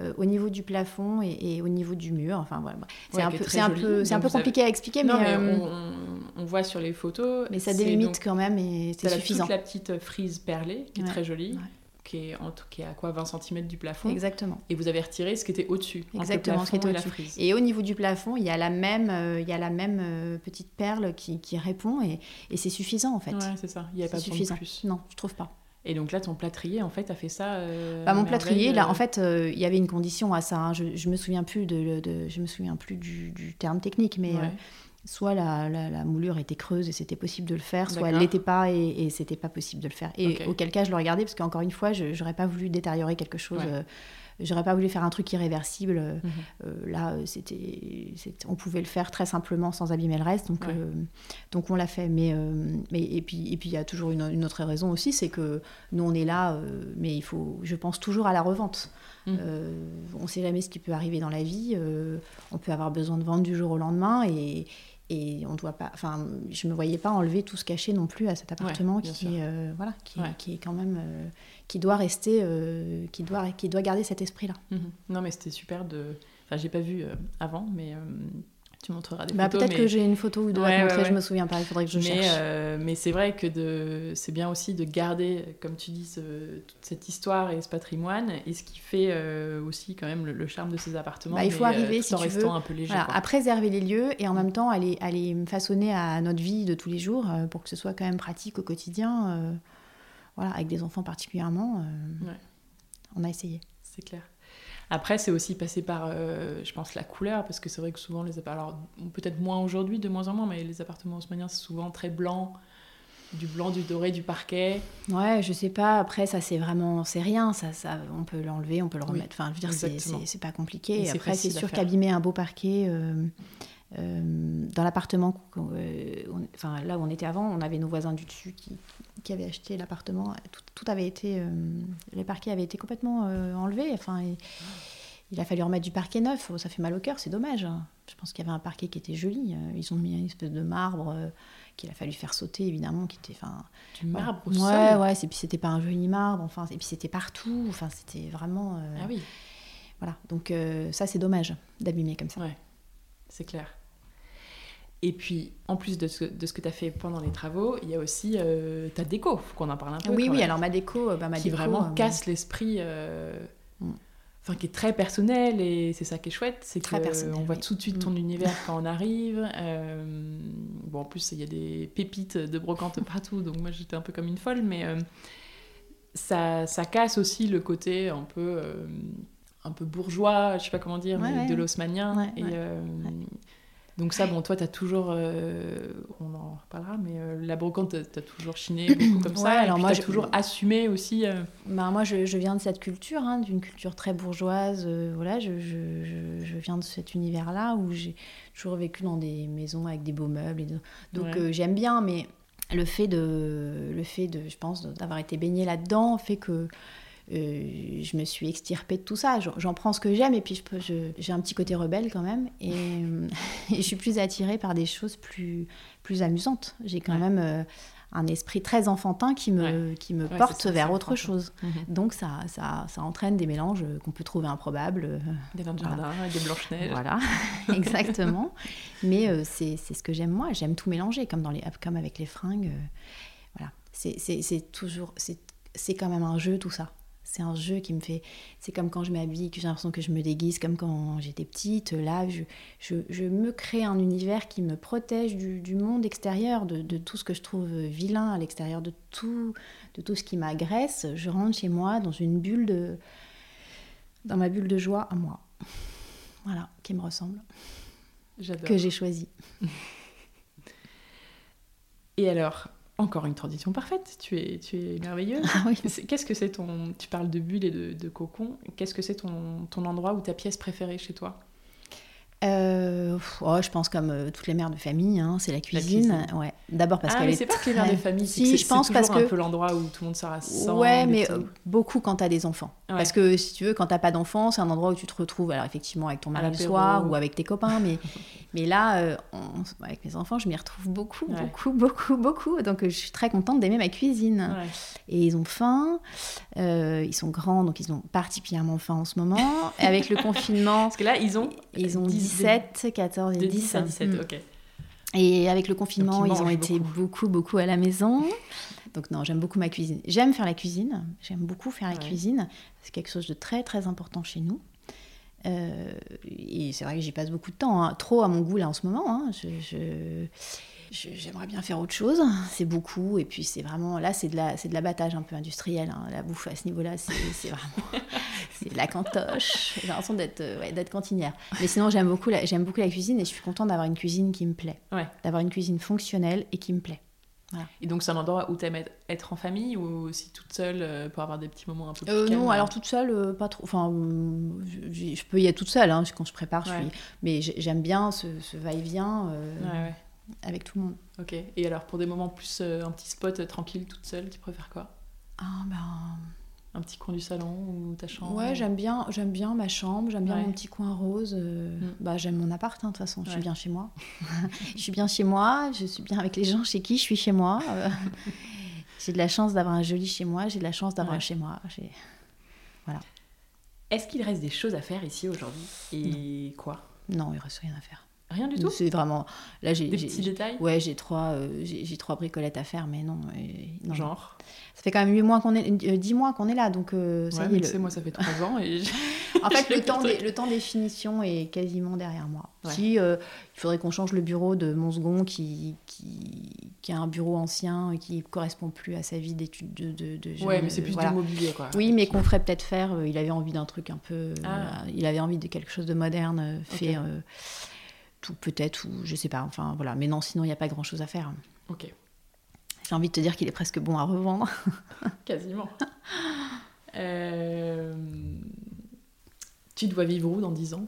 Speaker 2: euh, au niveau du plafond et, au niveau du mur. Enfin voilà, c'est un, peu, c'est un peu, c'est un peu compliqué à expliquer,
Speaker 1: mais,
Speaker 2: euh,
Speaker 1: on, voit sur les photos.
Speaker 2: Mais ça délimite quand même et c'est suffisant.
Speaker 1: Toute la petite frise perlée qui est très jolie. Qui est, en, qui est à quoi 20 cm du plafond.
Speaker 2: Exactement.
Speaker 1: Et vous avez retiré ce qui était au-dessus.
Speaker 2: Exactement, ce qui était au-dessus. Et, au niveau du plafond, il y a la même, euh, il y a la même petite perle qui, qui répond et, et c'est suffisant en fait.
Speaker 1: Ouais, c'est ça. Il n'y a pas
Speaker 2: suffisant.
Speaker 1: de plus.
Speaker 2: Non, je trouve pas.
Speaker 1: Et donc là, ton plâtrier, en fait, a fait ça. Euh,
Speaker 2: bah, mon plâtrier, là, euh, en fait, euh, il y avait une condition à ça. Hein. Je, je me souviens plus de, je me souviens plus du, terme technique, mais soit la, la, moulure était creuse et c'était possible de le faire, soit elle l'était pas et, et c'était pas possible de le faire. Et auquel cas, je le regardais parce qu'encore une fois, je n'aurais pas voulu détériorer quelque chose. J'aurais pas voulu faire un truc irréversible. Mhm. Euh, là, c'était, on pouvait le faire très simplement sans abîmer le reste. Donc, euh, donc on l'a fait. Mais, euh, mais, et puis et puis il y a toujours une, autre raison aussi, c'est que nous on est là, mais il faut, je pense toujours à la revente. Mhm. on ne sait jamais ce qui peut arriver dans la vie. on peut avoir besoin de vendre du jour au lendemain et, et on doit pas enfin je me voyais pas enlever tout ce cachet non plus à cet appartement qui voilà qui, qui, est quand même qui doit rester, euh, qui, doit, qui doit garder cet esprit-là.
Speaker 1: Mhm. Non, mais c'était super de. Enfin, j'ai pas vu euh, avant, mais euh, tu montreras des
Speaker 2: bah,
Speaker 1: photos.
Speaker 2: Peut-être que j'ai une photo ou deux à montrer, je me souviens pas, il faudrait que je
Speaker 1: mais,
Speaker 2: cherche.
Speaker 1: mais c'est vrai que de... c'est bien aussi de garder, comme tu dis, toute cette histoire et ce patrimoine, et ce qui fait aussi quand même le, charme de ces appartements.
Speaker 2: Bah, il faut arriver, si
Speaker 1: en
Speaker 2: tu veux,
Speaker 1: un peu léger,
Speaker 2: à préserver les lieux et en même temps à les, à les façonner à notre vie de tous les jours pour que ce soit quand même pratique au quotidien voilà, avec des enfants particulièrement, euh, on a essayé.
Speaker 1: C'est clair. Après, c'est aussi passé par, euh, je pense, la couleur, parce que c'est vrai que souvent les appartements, peut-être moins aujourd'hui, de moins en moins, mais les appartements haussmanniens, c'est souvent très blanc, du blanc, du doré, du parquet.
Speaker 2: Ouais, je sais pas. Après, ça, c'est vraiment, c'est rien. Ça, ça, on peut l'enlever, on peut le remettre. enfin, je veux dire, c'est pas compliqué. Après, c'est sûr qu'abîmer un beau parquet. Euh, dans l'appartement, enfin là où on était avant, on avait nos voisins du dessus qui, qui avait acheté l'appartement, tout, avait été, euh, les parquets avaient été complètement euh, enlevés. Enfin, il a fallu remettre du parquet neuf. Oh, ça fait mal au cœur, c'est dommage. Je pense qu'il y avait un parquet qui était joli. Euh, ils ont mis une espèce de marbre qu'il a fallu faire sauter, évidemment, qui était, enfin,
Speaker 1: du marbre au
Speaker 2: ouais, Ouais, et puis c'était pas un joli marbre. Enfin, et puis c'était partout. Enfin, c'était vraiment.
Speaker 1: ah oui.
Speaker 2: Voilà. Donc ça, c'est dommage d'abîmer comme ça.
Speaker 1: Ouais, c'est clair. Et puis, en plus de ce, de ce que tu as fait pendant les travaux, il y a aussi euh, ta déco, faut qu'on en parle un peu.
Speaker 2: Oui, oui, alors ma déco, euh, bah,
Speaker 1: qui vraiment euh, casse l'esprit, mm. enfin qui est très personnel et c'est ça qui est chouette, c'est qu'on voit tout de suite ton mm. univers <laughs> quand on arrive. bon, en plus, il y a des pépites de brocante <laughs> partout, donc moi j'étais un peu comme une folle, mais ça, ça, casse aussi le côté un peu, un peu bourgeois, je sais pas comment dire, de l'osmanien. et donc ça, bon, toi, tu as toujours, euh, on en reparlera, mais euh, la brocante, tu as toujours chiné <clears throat> beaucoup comme ça. Alors moi, j'ai toujours assumé aussi. Euh,
Speaker 2: bah, moi, je, je, viens de cette culture, hein, d'une culture très bourgeoise. voilà, je, je, je, viens de cet univers-là où j'ai toujours vécu dans des maisons avec des beaux meubles. Et donc j'aime bien, mais le fait de, le fait de, je pense, d'avoir été baignée là-dedans fait que euh, je me suis extirpée de tout ça. J'en prends ce que j'aime et puis j'ai un petit côté rebelle quand même. <laughs> Et, je suis plus attirée par des choses plus, plus amusantes. J'ai quand même euh, un esprit très enfantin qui me, qui me porte vers autre chose. Mhm. Donc ça, ça, ça, entraîne des mélanges qu'on peut trouver improbables.
Speaker 1: Des vins de jardin, des blanches-neiges.
Speaker 2: Voilà, <laughs> exactement. Mais c'est ce que j'aime moi. J'aime tout mélanger, comme, dans les, comme avec les fringues. voilà. C'est toujours... C'est quand même un jeu tout ça. C'est un jeu qui me fait. C'est comme quand je m'habille, que j'ai l'impression que je me déguise, comme quand j'étais petite. Là, je, je, me crée un univers qui me protège du, monde extérieur, de, tout ce que je trouve vilain à l'extérieur, de tout, de tout ce qui m'agresse. Je rentre chez moi dans une bulle de. dans ma bulle de joie à moi. Voilà, qui me ressemble. Que j'ai choisi.
Speaker 1: Et alors, encore une transition parfaite, tu es, tu es merveilleuse.
Speaker 2: Ah oui.
Speaker 1: Qu'est-ce que c'est ton... Tu parles de bulles et de, de cocon. Qu'est-ce que c'est ton, ton endroit ou ta pièce préférée chez toi?
Speaker 2: Euh, oh, je pense comme euh, toutes les mères de famille, hein, c'est la cuisine. Ouais. D'abord parce
Speaker 1: ah,
Speaker 2: qu'elle
Speaker 1: mais
Speaker 2: est
Speaker 1: c'est pas que les
Speaker 2: très-
Speaker 1: mères de famille, c'est
Speaker 2: Si,
Speaker 1: que
Speaker 2: je pense parce que
Speaker 1: un peu l'endroit où tout le monde se rassemble.
Speaker 2: Ouais, mais euh, beaucoup quand t'as des enfants.
Speaker 1: Ouais.
Speaker 2: Parce que si tu veux, quand t'as pas d'enfants, c'est un endroit où tu te retrouves, alors effectivement avec ton mari le soir ou avec tes copains, mais, <laughs> mais là, euh, on- avec mes enfants, je m'y retrouve beaucoup,
Speaker 1: Ouais.
Speaker 2: beaucoup, beaucoup, beaucoup. Donc euh, je suis très contente d'aimer ma cuisine.
Speaker 1: Ouais.
Speaker 2: Et ils ont faim, euh, ils sont grands, donc ils ont particulièrement faim en ce moment. Avec le <laughs> confinement,
Speaker 1: Parce que là, ils ont
Speaker 2: ils ont
Speaker 1: 10
Speaker 2: 17, 14 et
Speaker 1: de
Speaker 2: 10.
Speaker 1: 10 à 17,
Speaker 2: Mm.
Speaker 1: ok.
Speaker 2: Et avec le confinement,
Speaker 1: ils
Speaker 2: ils ont été
Speaker 1: beaucoup.
Speaker 2: beaucoup, beaucoup à la maison. Donc non, j'aime beaucoup ma cuisine. J'aime faire la cuisine. J'aime beaucoup faire la cuisine. C'est quelque chose de très, très important chez nous. Euh, et c'est vrai que j'y passe beaucoup de temps. hein. Trop à mon goût là en ce moment. hein. Je- j'aimerais bien faire autre chose. C'est beaucoup. Et puis c'est vraiment... Là, c'est de la- l'abattage un peu industriel. hein. La bouffe à ce niveau-là, c'est vraiment... <laughs> c'est la cantoche. J'ai l'impression d'être euh, ouais, cantinière. Mais sinon, j'aime beaucoup, la, beaucoup la cuisine et je suis contente d'avoir une cuisine qui me plaît
Speaker 1: Ouais.
Speaker 2: d'avoir une cuisine fonctionnelle et qui me plaît.
Speaker 1: Et donc, c'est un endroit où t'aimes être, être en famille ou aussi toute seule euh, pour avoir des petits moments un peu plus
Speaker 2: Euh,
Speaker 1: calmes
Speaker 2: non, alors toute seule, euh, pas trop. Enfin, je, je peux y être toute seule hein, quand je prépare. je suis... Mais j'ai- j'aime bien ce, ce va-et-vient
Speaker 1: Ouais, ouais.
Speaker 2: Avec tout le monde.
Speaker 1: Ok. Et alors, pour des moments plus euh, un petit spot euh, tranquille, toute seule, tu préfères quoi?
Speaker 2: Ah, ben...
Speaker 1: Un petit coin du salon ou ta chambre?
Speaker 2: Ouais, j'aime bien, j'aime bien ma chambre, j'aime bien
Speaker 1: Ouais.
Speaker 2: mon petit coin rose. euh,
Speaker 1: Mm.
Speaker 2: Bah, j'aime mon appart, hein, de toute façon, je
Speaker 1: Ouais.
Speaker 2: suis bien chez moi. <laughs> je suis bien chez moi, je suis bien avec les gens chez qui je suis chez moi. <laughs> j'ai de la chance d'avoir un joli chez moi, j'ai de la chance d'avoir
Speaker 1: Ouais.
Speaker 2: un chez moi. j'ai-
Speaker 1: Est-ce qu'il reste des choses à faire ici aujourd'hui? Et quoi?
Speaker 2: Non, il reste rien à faire.
Speaker 1: Rien du tout
Speaker 2: C'est vraiment. Là, j'ai.
Speaker 1: Des petits détails
Speaker 2: Ouais, j'ai trois, euh, j'ai trois bricolettes à faire, mais non. non.
Speaker 1: Genre
Speaker 2: Ça fait quand même 8 mois qu'on est, euh, 10 mois qu'on est là, donc euh, ça
Speaker 1: Ouais,
Speaker 2: y est.
Speaker 1: tu
Speaker 2: le-
Speaker 1: sais, moi, ça fait 3 ans et... <laughs>
Speaker 2: En fait, <laughs> le temps, des, le temps des finitions est quasiment derrière moi.
Speaker 1: Ouais.
Speaker 2: Si euh, il faudrait qu'on change le bureau de mon second qui, qui, qui a un bureau ancien et qui correspond plus à sa vie d'études de, de, de
Speaker 1: Ouais, mais c'est
Speaker 2: euh,
Speaker 1: plus
Speaker 2: voilà.
Speaker 1: du mobilier, quoi.
Speaker 2: Oui, mais qu'on ferait peut-être faire. il avait envie d'un truc un peu.
Speaker 1: Ah.
Speaker 2: il avait envie de quelque chose de moderne, fait. Tout peut-être ou je sais pas. Enfin voilà. Mais non, sinon il n'y a pas grand-chose à faire.
Speaker 1: Ok,
Speaker 2: J'ai envie de te dire qu'il est presque bon à revendre. <laughs>
Speaker 1: quasiment. Euh, Tu dois vivre où dans 10 ans?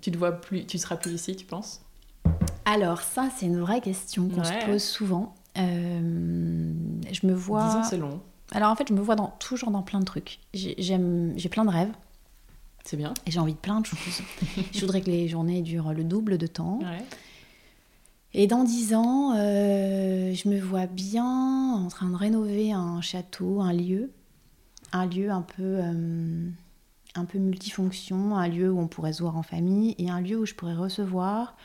Speaker 1: Tu, te vois plus... tu seras plus ici, tu penses?
Speaker 2: Alors ça, c'est une vraie question qu'on
Speaker 1: Ouais.
Speaker 2: se pose souvent. Euh, je me
Speaker 1: 10
Speaker 2: vois.
Speaker 1: ans, c'est long.
Speaker 2: Alors en fait, je me vois dans, toujours dans plein de trucs. J'ai plein de rêves
Speaker 1: C'est bien.
Speaker 2: et j'ai envie de plein de choses. <laughs> je voudrais que les journées durent le double de temps.
Speaker 1: Ouais.
Speaker 2: Et dans dix ans, euh, je me vois bien en train de rénover un château, un lieu. Un lieu un peu, euh, un peu multifonction, un lieu où on pourrait se voir en famille et un lieu où je pourrais recevoir,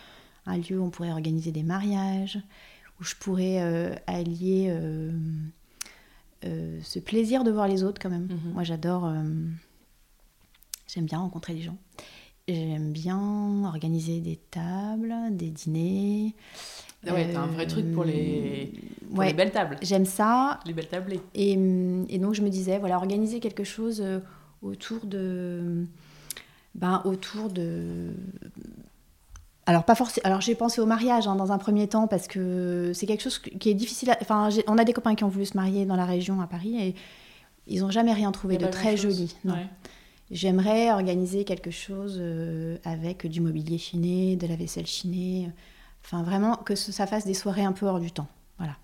Speaker 2: un lieu où on pourrait organiser des mariages, où je pourrais euh, allier ce plaisir de voir les autres quand même.
Speaker 1: Mhm.
Speaker 2: Moi j'adore, j'aime bien rencontrer les gens. J'aime bien organiser des tables, des dîners.
Speaker 1: Ah ouais, t'as un vrai truc pour les, pour
Speaker 2: Ouais,
Speaker 1: les belles tables.
Speaker 2: j'aime ça.
Speaker 1: Les belles tablées.
Speaker 2: Et, hum, et donc je me disais, voilà, organiser quelque chose euh, autour de, ben, autour de. Alors pas forcément. Alors j'ai pensé au mariage hein, dans un premier temps parce que c'est quelque chose qui est difficile. à- Enfin, on a des copains qui ont voulu se marier dans la région à Paris et ils n'ont jamais rien trouvé de très joli. Non.
Speaker 1: Ouais.
Speaker 2: J'aimerais organiser quelque chose euh, avec du mobilier chiné, de la vaisselle chinée. Enfin, vraiment que ça fasse des soirées un peu hors du temps. Voilà.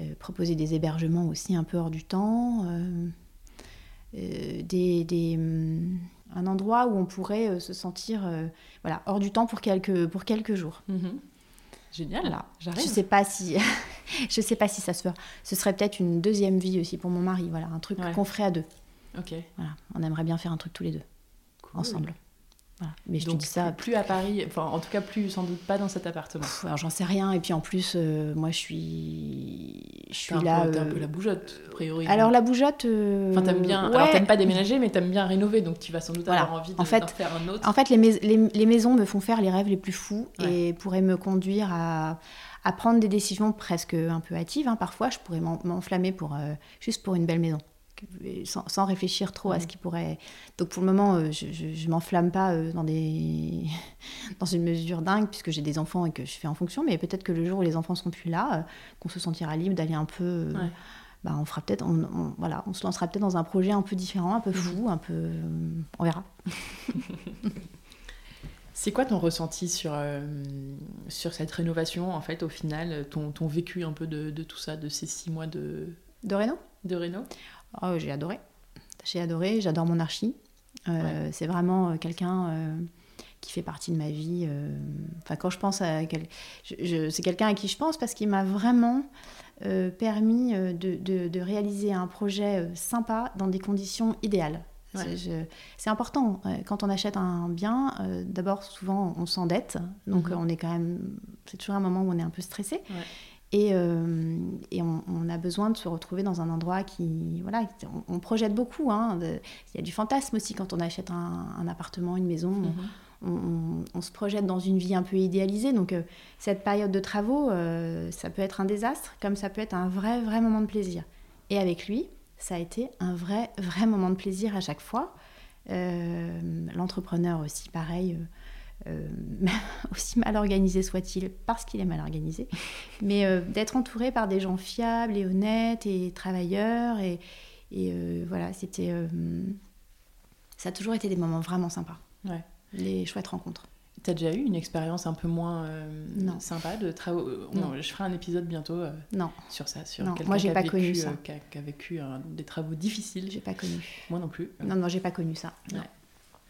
Speaker 2: Euh, proposer des hébergements aussi un peu hors du temps. euh, euh, des, des, hum, un endroit où on pourrait euh, se sentir euh, voilà, hors du temps pour quelques, pour quelques jours.
Speaker 1: Mhm. Génial.
Speaker 2: Voilà.
Speaker 1: J'arrive.
Speaker 2: Je sais pas si <laughs> je sais pas si ça se fera. Ce serait peut-être une deuxième vie aussi pour mon mari. Voilà, un truc
Speaker 1: Ouais.
Speaker 2: qu'on ferait à deux.
Speaker 1: Ok.
Speaker 2: Voilà, on aimerait bien faire un truc tous les deux
Speaker 1: Cool.
Speaker 2: ensemble. Voilà. Mais je
Speaker 1: Donc,
Speaker 2: te dis ça.
Speaker 1: plus, à Paris, enfin en tout cas plus sans doute pas dans cet appartement.
Speaker 2: pff, alors j'en sais rien. Et puis en plus, euh, moi je suis, je suis
Speaker 1: un
Speaker 2: là.
Speaker 1: peu- t'es un
Speaker 2: euh,
Speaker 1: peu la bougeotte, a priori.
Speaker 2: Alors la bougeotte. euh,
Speaker 1: Enfin, t'aimes bien.
Speaker 2: ouais.
Speaker 1: Alors, t'aimes pas déménager, mais t'aimes bien rénover, donc tu vas sans doute
Speaker 2: Voilà.
Speaker 1: avoir envie de,
Speaker 2: En fait-
Speaker 1: d'en faire un autre.
Speaker 2: En fait, les, mais- les- les maisons me font faire les rêves les plus fous
Speaker 1: Ouais.
Speaker 2: et pourraient me conduire à, à prendre des décisions presque un peu hâtives. hein. Parfois, je pourrais m'en- m'enflammer pour, euh, juste pour une belle maison. Sans, réfléchir trop à ce qui pourrait. Donc pour le moment, euh, je, je, m'enflamme pas euh, dans, des... <laughs> dans une mesure dingue, puisque j'ai des enfants et que je fais en fonction, mais peut-être que le jour où les enfants seront plus là, euh, qu'on se sentira libre d'aller un peu. Bah, on fera peut-être, on, voilà, on se lancera peut-être dans un projet un peu différent, un peu fou, un peu, on verra. <laughs>
Speaker 1: C'est quoi ton ressenti sur, sur cette rénovation, en fait, au final, ton, ton vécu un peu de, de, tout ça, de ces six mois de...
Speaker 2: De réno
Speaker 1: De réno
Speaker 2: Oh, j'ai adoré. J'ai adoré, j'adore mon archi. Euh, c'est vraiment euh, quelqu'un euh, qui fait partie de ma vie. Enfin, quand je pense à. c'est quelqu'un à qui je pense parce qu'il m'a vraiment permis de, réaliser un projet sympa dans des conditions idéales. C'est important. Quand on achète un bien, d'abord, souvent, on s'endette. Donc, mhm. on est quand même. C'est toujours un moment où on est un peu stressé. Et, euh, et on, a besoin de se retrouver dans un endroit qui. Voilà, on, projette beaucoup. Hein, il y a du fantasme aussi quand on achète un, appartement, une maison. Mhm. on, se projette dans une vie un peu idéalisée. Donc, euh, cette période de travaux, euh, ça peut être un désastre, comme ça peut être un vrai, vrai moment de plaisir. Et avec lui, ça a été un vrai, vrai moment de plaisir à chaque fois. L'entrepreneur aussi, pareil euh, <laughs> aussi mal organisé soit-il, parce qu'il est mal organisé, mais euh, d'être entouré par des gens fiables et honnêtes et travailleurs. Et, et euh, voilà, c'était. ça a toujours été des moments vraiment sympas. Ouais. Les chouettes rencontres.
Speaker 1: Tu as déjà eu une expérience un peu moins sympa de travaux non. Je ferai un épisode bientôt non. sur ça. Sur
Speaker 2: non, moi, j'ai pas connu ça.
Speaker 1: Qui a, vécu des travaux difficiles.
Speaker 2: J'ai pas connu.
Speaker 1: Moi non plus.
Speaker 2: Non, non, j'ai pas connu ça. Ouais.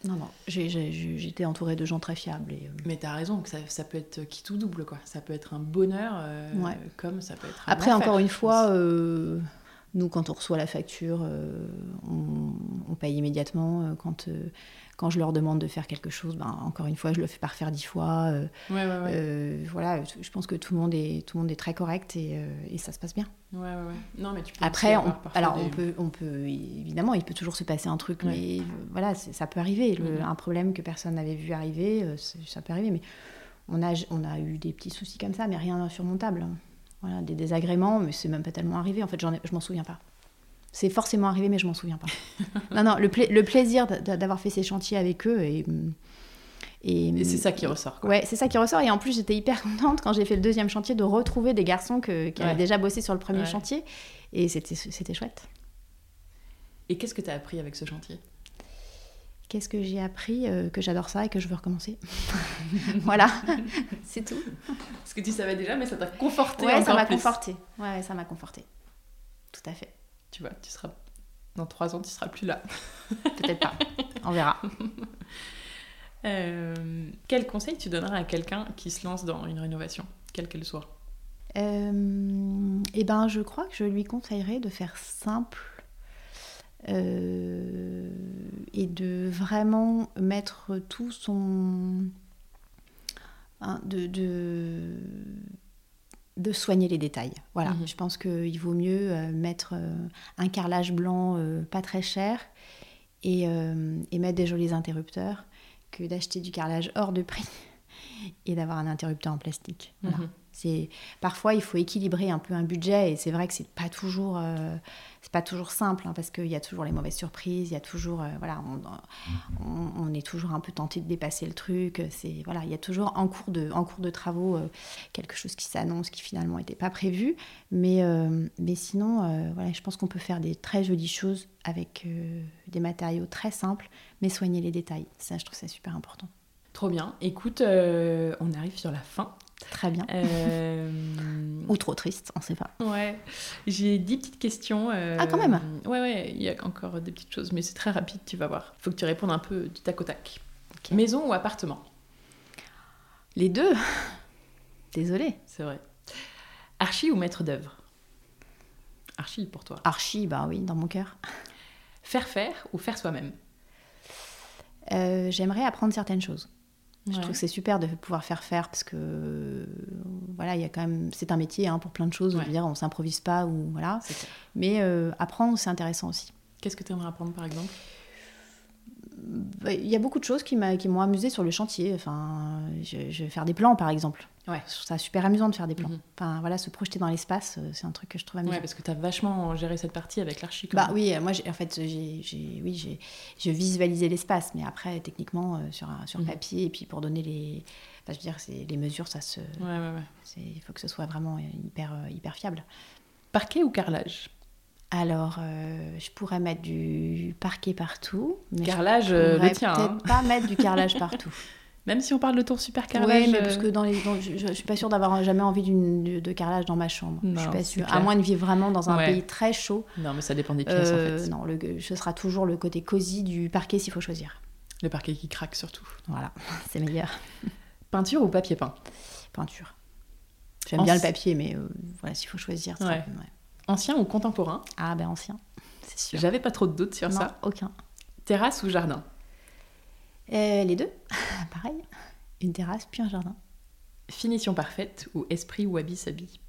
Speaker 2: Non, non, j'étais entourée de gens très fiables. Et,
Speaker 1: euh, Mais t'as raison, que ça, ça, peut être qui tout double, quoi. Ça peut être un bonheur, euh, comme ça peut être un
Speaker 2: Après, encore une fois, euh, nous, quand on reçoit la facture, on, on, paye immédiatement. Quand quand je leur demande de faire quelque chose, ben, encore une fois, je le fais pas refaire dix fois. Euh, ouais, ouais, euh, voilà, je pense que tout le monde est, tout le monde est très correct et, euh, et ça se passe bien.
Speaker 1: Non, mais tu peux
Speaker 2: Après, on, alors on, peut, on peut, évidemment, il peut toujours se passer un truc, mais voilà, ça peut arriver. Le, Un problème que personne n'avait vu arriver, ça peut arriver. Mais on a, on a eu des petits soucis comme ça, mais rien d'insurmontable. Voilà, des désagréments, mais c'est même pas tellement arrivé. En fait, je m'en souviens pas. C'est forcément arrivé, mais je m'en souviens pas. <laughs> non, non, le, le plaisir d'avoir fait ces chantiers avec eux et.
Speaker 1: Et, c'est ça qui ressort. Quoi.
Speaker 2: Ouais, c'est ça qui ressort. Et en plus, j'étais hyper contente quand j'ai fait le deuxième chantier de retrouver des garçons que, qui avaient déjà bossé sur le premier chantier. Et c'était chouette.
Speaker 1: Et qu'est-ce que tu as appris avec ce chantier?
Speaker 2: Qu'est-ce que j'ai appris euh, Que j'adore ça et que je veux recommencer. <laughs> voilà, <laughs> c'est tout.
Speaker 1: Ce que tu savais déjà, mais ça t'a conforté.
Speaker 2: Ouais, ça m'a conforté. Ouais, ça m'a conforté. Tout à fait
Speaker 1: tu vois, tu seras dans trois ans, tu seras plus là. <laughs>
Speaker 2: Peut-être pas. On verra.
Speaker 1: Euh, quel conseil tu donnerais à quelqu'un qui se lance dans une rénovation, quelle qu'elle soit?
Speaker 2: Euh, Eh ben, je crois que je lui conseillerais de faire simple euh, et de vraiment mettre tout son hein, de, de de soigner les détails. Voilà, mhm. je pense qu'il vaut mieux euh, mettre euh, un carrelage blanc pas très cher et, mettre des jolis interrupteurs que d'acheter du carrelage hors de prix <laughs> et d'avoir un interrupteur en plastique. Voilà. Mhm c'est parfois il faut équilibrer un peu un budget et c'est vrai que c'est pas toujours euh, c'est pas toujours simple hein, parce qu'il y a toujours les mauvaises surprises il y a toujours euh, voilà on, est toujours un peu tenté de dépasser le truc c'est voilà il y a toujours en cours de en cours de travaux euh, quelque chose qui s'annonce qui finalement n'était pas prévu. Mais mais sinon voilà je pense qu'on peut faire des très jolies choses avec des matériaux très simples mais soigner les détails. Ça je trouve ça super important.
Speaker 1: Trop bien. Écoute, on arrive sur la fin
Speaker 2: Très bien. Euh, Ou trop triste, on ne sait pas.
Speaker 1: Ouais. J'ai dix petites questions.
Speaker 2: Euh, ah, quand même
Speaker 1: Ouais, ouais, il y a encore des petites choses, mais c'est très rapide, tu vas voir. Il faut que tu répondes un peu du tac au tac. Maison ou appartement?
Speaker 2: Les deux Désolée.
Speaker 1: C'est vrai. Archi ou maître d'œuvre? Archi pour toi
Speaker 2: Archi, bah oui, dans mon cœur.
Speaker 1: Faire faire ou faire soi-même?
Speaker 2: Euh, J'aimerais apprendre certaines choses. Je trouve que c'est super de pouvoir faire faire parce que voilà, il y a quand même c'est un métier hein, pour plein de choses. Ouais. dire, on s'improvise pas ou voilà. Mais euh, apprendre, c'est intéressant aussi.
Speaker 1: Qu'est-ce que tu aimerais apprendre par exemple?
Speaker 2: Il y a beaucoup de choses qui m'ont amusé sur le chantier. Enfin, je, je vais faire des plans, par exemple.
Speaker 1: Ouais.
Speaker 2: Je trouve ça super amusant de faire des plans.
Speaker 1: Mhm.
Speaker 2: Enfin, voilà, se projeter dans l'espace, euh, c'est un truc que je trouve amusant.
Speaker 1: Ouais, parce que tu as vachement géré cette partie avec l'archi.
Speaker 2: Bah oui, euh, moi, j'ai- en fait, j'ai, j'ai- oui, j'ai, je visualisais l'espace, mais après, techniquement, euh, sur, sur
Speaker 1: Mhm.
Speaker 2: papier, et puis pour donner les, enfin, je veux dire, c'est, les mesures, ça se,
Speaker 1: Ouais, ouais, ouais.
Speaker 2: c'est, il faut que ce soit vraiment hyper, hyper fiable.
Speaker 1: Parquet ou carrelage?
Speaker 2: Alors, euh, je pourrais mettre du parquet partout, mais
Speaker 1: Carrelage,
Speaker 2: je
Speaker 1: euh,
Speaker 2: pourrais
Speaker 1: le tien.
Speaker 2: peut-être
Speaker 1: hein.
Speaker 2: pas mettre du <laughs> carrelage partout.
Speaker 1: Même si on parle de tour super carrelage.
Speaker 2: Oui, mais parce
Speaker 1: euh,
Speaker 2: que dans les, dans- je, je suis pas sûre d'avoir jamais envie de, de carrelage dans ma chambre. je
Speaker 1: Non,
Speaker 2: suis pas sûre. À moins de vivre vraiment dans un
Speaker 1: Ouais.
Speaker 2: pays très chaud.
Speaker 1: Non, mais ça dépend des pièces
Speaker 2: euh,
Speaker 1: en fait.
Speaker 2: Non, le, ce sera toujours le côté cosy du parquet s'il faut choisir.
Speaker 1: Le parquet qui craque surtout.
Speaker 2: Voilà, <laughs> c'est meilleur.
Speaker 1: Peinture ou papier peint?
Speaker 2: Peinture. J'aime bien le papier, mais euh, voilà, s'il faut choisir. ça-
Speaker 1: Ouais.
Speaker 2: Ouais.
Speaker 1: Ancien ou contemporain
Speaker 2: Ah, ben ancien, c'est sûr.
Speaker 1: J'avais pas trop de doutes sur
Speaker 2: non,
Speaker 1: ça.
Speaker 2: aucun.
Speaker 1: Terrasse ou jardin
Speaker 2: Euh, les deux, <laughs> pareil. Une terrasse, puis un jardin.
Speaker 1: Finition parfaite ou esprit s'habille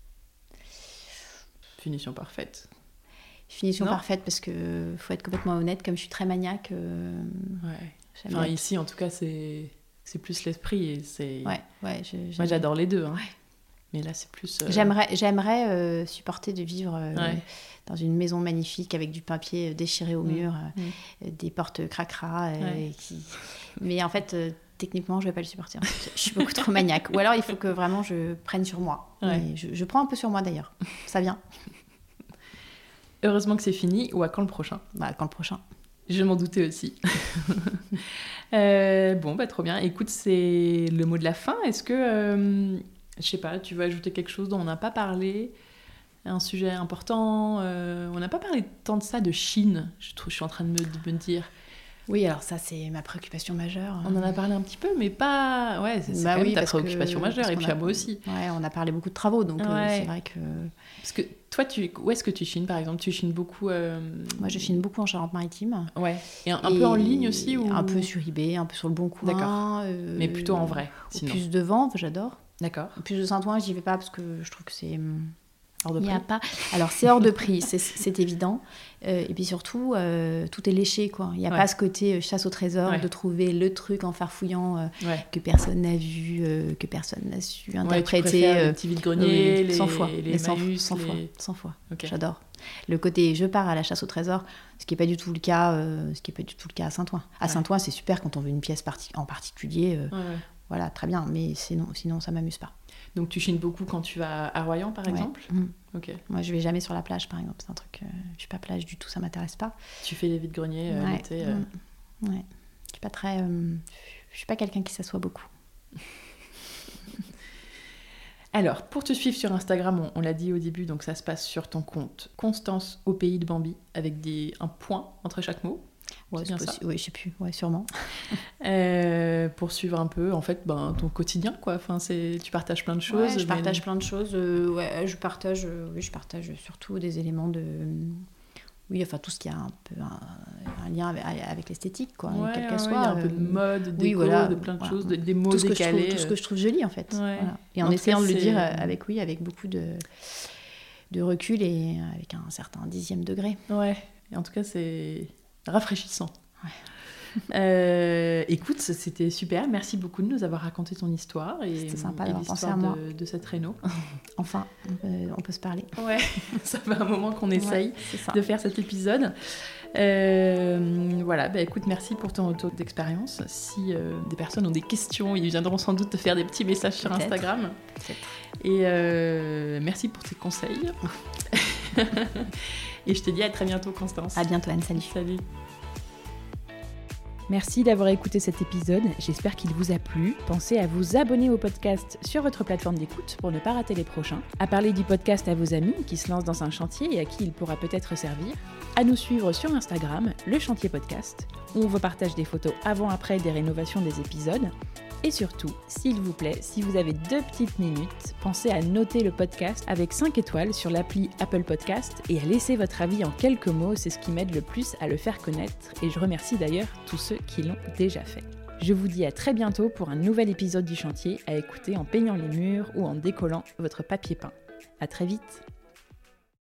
Speaker 1: Finition parfaite.
Speaker 2: Finition
Speaker 1: Non.
Speaker 2: parfaite parce que faut être complètement honnête, comme je suis très maniaque. euh,
Speaker 1: Ouais. Enfin, ici, en tout cas, c'est c'est plus l'esprit et c'est.
Speaker 2: Ouais, ouais, je-
Speaker 1: Moi, j'adore les deux. hein. Mais là, c'est plus. euh,
Speaker 2: J'aimerais, j'aimerais euh, supporter de vivre euh,
Speaker 1: Ouais.
Speaker 2: dans une maison magnifique avec du papier déchiré au
Speaker 1: Mm.
Speaker 2: mur, euh, des portes cracra.
Speaker 1: Ouais.
Speaker 2: qui... Mais en fait, techniquement, je vais pas le supporter. en fait. Je suis beaucoup trop maniaque. Ou alors, il faut que vraiment je prenne sur moi.
Speaker 1: Ouais.
Speaker 2: Mais je, je prends un peu sur moi d'ailleurs. Ça vient.
Speaker 1: Heureusement que c'est fini ou à quand le prochain?
Speaker 2: Bah, quand le prochain.
Speaker 1: Je m'en doutais aussi. <laughs> Euh, bon, bah trop bien. Écoute, c'est le mot de la fin. Est-ce que, euh, je sais pas, tu veux ajouter quelque chose dont on n'a pas parlé Un sujet important euh, On n'a pas parlé tant de ça, de Chine, je, trouve, je suis en train de me, de me dire.
Speaker 2: Oui, alors ça, c'est ma préoccupation majeure.
Speaker 1: On en a parlé un petit peu, mais pas. Ouais, c'est
Speaker 2: Bah oui,
Speaker 1: ta
Speaker 2: que-
Speaker 1: préoccupation majeure, et puis
Speaker 2: a-
Speaker 1: à moi aussi.
Speaker 2: Ouais, on a parlé beaucoup de travaux, donc euh, c'est vrai que
Speaker 1: Parce que toi, tu, où est-ce que tu chines, par exemple? Tu chines beaucoup. euh,
Speaker 2: moi, je chine beaucoup en Charente-Maritime.
Speaker 1: Ouais. Et un, un peu en ligne aussi ou...
Speaker 2: Un peu sur eBay, un peu sur le Bon Coin.
Speaker 1: D'accord.
Speaker 2: euh,
Speaker 1: Mais plutôt en vrai, sinon.
Speaker 2: Puce de vent, j'adore.
Speaker 1: D'accord.
Speaker 2: Puce de Saint-Ouen, j'y vais pas parce que je trouve que c'est. hum,
Speaker 1: Hors de
Speaker 2: Il y a
Speaker 1: prix.
Speaker 2: pas. Alors c'est hors de prix, c'est- évident. Euh, et puis surtout, euh, tout est léché, quoi. Il n'y a
Speaker 1: Ouais.
Speaker 2: pas ce côté euh, chasse au trésor
Speaker 1: Ouais.
Speaker 2: de trouver le truc en farfouillant euh,
Speaker 1: Ouais.
Speaker 2: que personne n'a vu, que personne n'a su interpréter.
Speaker 1: les petits vide-greniers, les,
Speaker 2: 100 fois,
Speaker 1: les
Speaker 2: mais 100,
Speaker 1: Emmaüs,
Speaker 2: 100 fois,
Speaker 1: les-
Speaker 2: 100 fois. J'adore. Le côté je pars à la chasse au trésor, ce qui n'est pas du tout le cas, ce qui est pas du tout le cas à Saint-Ouen. À. Saint-Ouen, c'est super quand on veut une pièce parti- en particulier. Voilà, très bien, mais sinon, sinon ça m'amuse pas.
Speaker 1: Donc tu chines beaucoup quand tu vas à Royan, par
Speaker 2: Ouais.
Speaker 1: exemple?
Speaker 2: Mm.
Speaker 1: Ok.
Speaker 2: Moi, je vais jamais sur la plage, par exemple. C'est un truc, euh, je suis pas plage du tout, ça m'intéresse pas.
Speaker 1: Tu fais les vide-greniers euh,
Speaker 2: Ouais.
Speaker 1: l'été. euh.
Speaker 2: Mm. Ouais. Je suis pas très, euh, je suis pas quelqu'un qui s'assoit beaucoup. <laughs>
Speaker 1: Alors, pour te suivre sur Instagram, on, on l'a dit au début, donc ça se passe sur ton compte Constance au pays de Bambi, avec des, un point entre chaque mot.
Speaker 2: Ouais,
Speaker 1: bien ça.
Speaker 2: Oui, je sais plus. Ouais, sûrement. <laughs>
Speaker 1: Euh, pour suivre un peu, en fait, ben, ton quotidien, quoi. Enfin, c'est, tu partages plein de choses.
Speaker 2: Ouais, je
Speaker 1: mais-
Speaker 2: partage plein de choses. euh, ouais, je partage, euh, oui, je partage surtout des éléments de, oui, enfin tout ce qui a un peu un, un lien avec, avec l'esthétique, quoi,
Speaker 1: Ouais,
Speaker 2: quel
Speaker 1: ouais,
Speaker 2: qu'elle
Speaker 1: ouais,
Speaker 2: soit.
Speaker 1: il y a un peu de
Speaker 2: euh,
Speaker 1: mode,
Speaker 2: oui,
Speaker 1: déco,
Speaker 2: voilà,
Speaker 1: de plein de
Speaker 2: voilà.
Speaker 1: choses, de- des mots
Speaker 2: tout ce, que je trouve, tout ce que je trouve joli en fait.
Speaker 1: Ouais.
Speaker 2: Voilà. Et
Speaker 1: En
Speaker 2: essayant
Speaker 1: cas,
Speaker 2: de le dire avec oui, avec beaucoup de, de recul et avec un certain dixième degré.
Speaker 1: Ouais, et en tout cas, c'est rafraîchissant. Euh, écoute, c'était super. Merci beaucoup de nous avoir raconté ton histoire et,
Speaker 2: C'était sympa d'avoir pensé à moi.
Speaker 1: de, de cette réno. <laughs>
Speaker 2: Enfin, on peut, on peut se parler.
Speaker 1: Ouais, <laughs> ça fait un moment qu'on essaye
Speaker 2: Ouais,
Speaker 1: de faire cet épisode. Euh, voilà, bah écoute, merci pour ton retour d'expérience. Si euh, des personnes ont des questions, ils viendront sans doute te faire des petits messages sur. Instagram. Et merci pour tes conseils. <laughs> et je te dis à très bientôt, Constance.
Speaker 2: À bientôt Anne, salut.
Speaker 1: Salut.
Speaker 3: Merci d'avoir écouté cet épisode, j'espère qu'il vous a plu. Pensez à vous abonner au podcast sur votre plateforme d'écoute pour ne pas rater les prochains, à parler du podcast à vos amis qui se lancent dans un chantier et à qui il pourra peut-être servir, à nous suivre sur Instagram, le chantier podcast, où on vous partage des photos avant-après des rénovations des épisodes. Et surtout, s'il vous plaît, si vous avez deux petites minutes, pensez à noter le podcast avec 5 étoiles sur l'appli Apple Podcast et à laisser votre avis en quelques mots, c'est ce qui m'aide le plus à le faire connaître et je remercie d'ailleurs tous ceux qui l'ont déjà fait. Je vous dis à très bientôt pour un nouvel épisode du chantier à écouter en peignant les murs ou en décollant votre papier peint. À très vite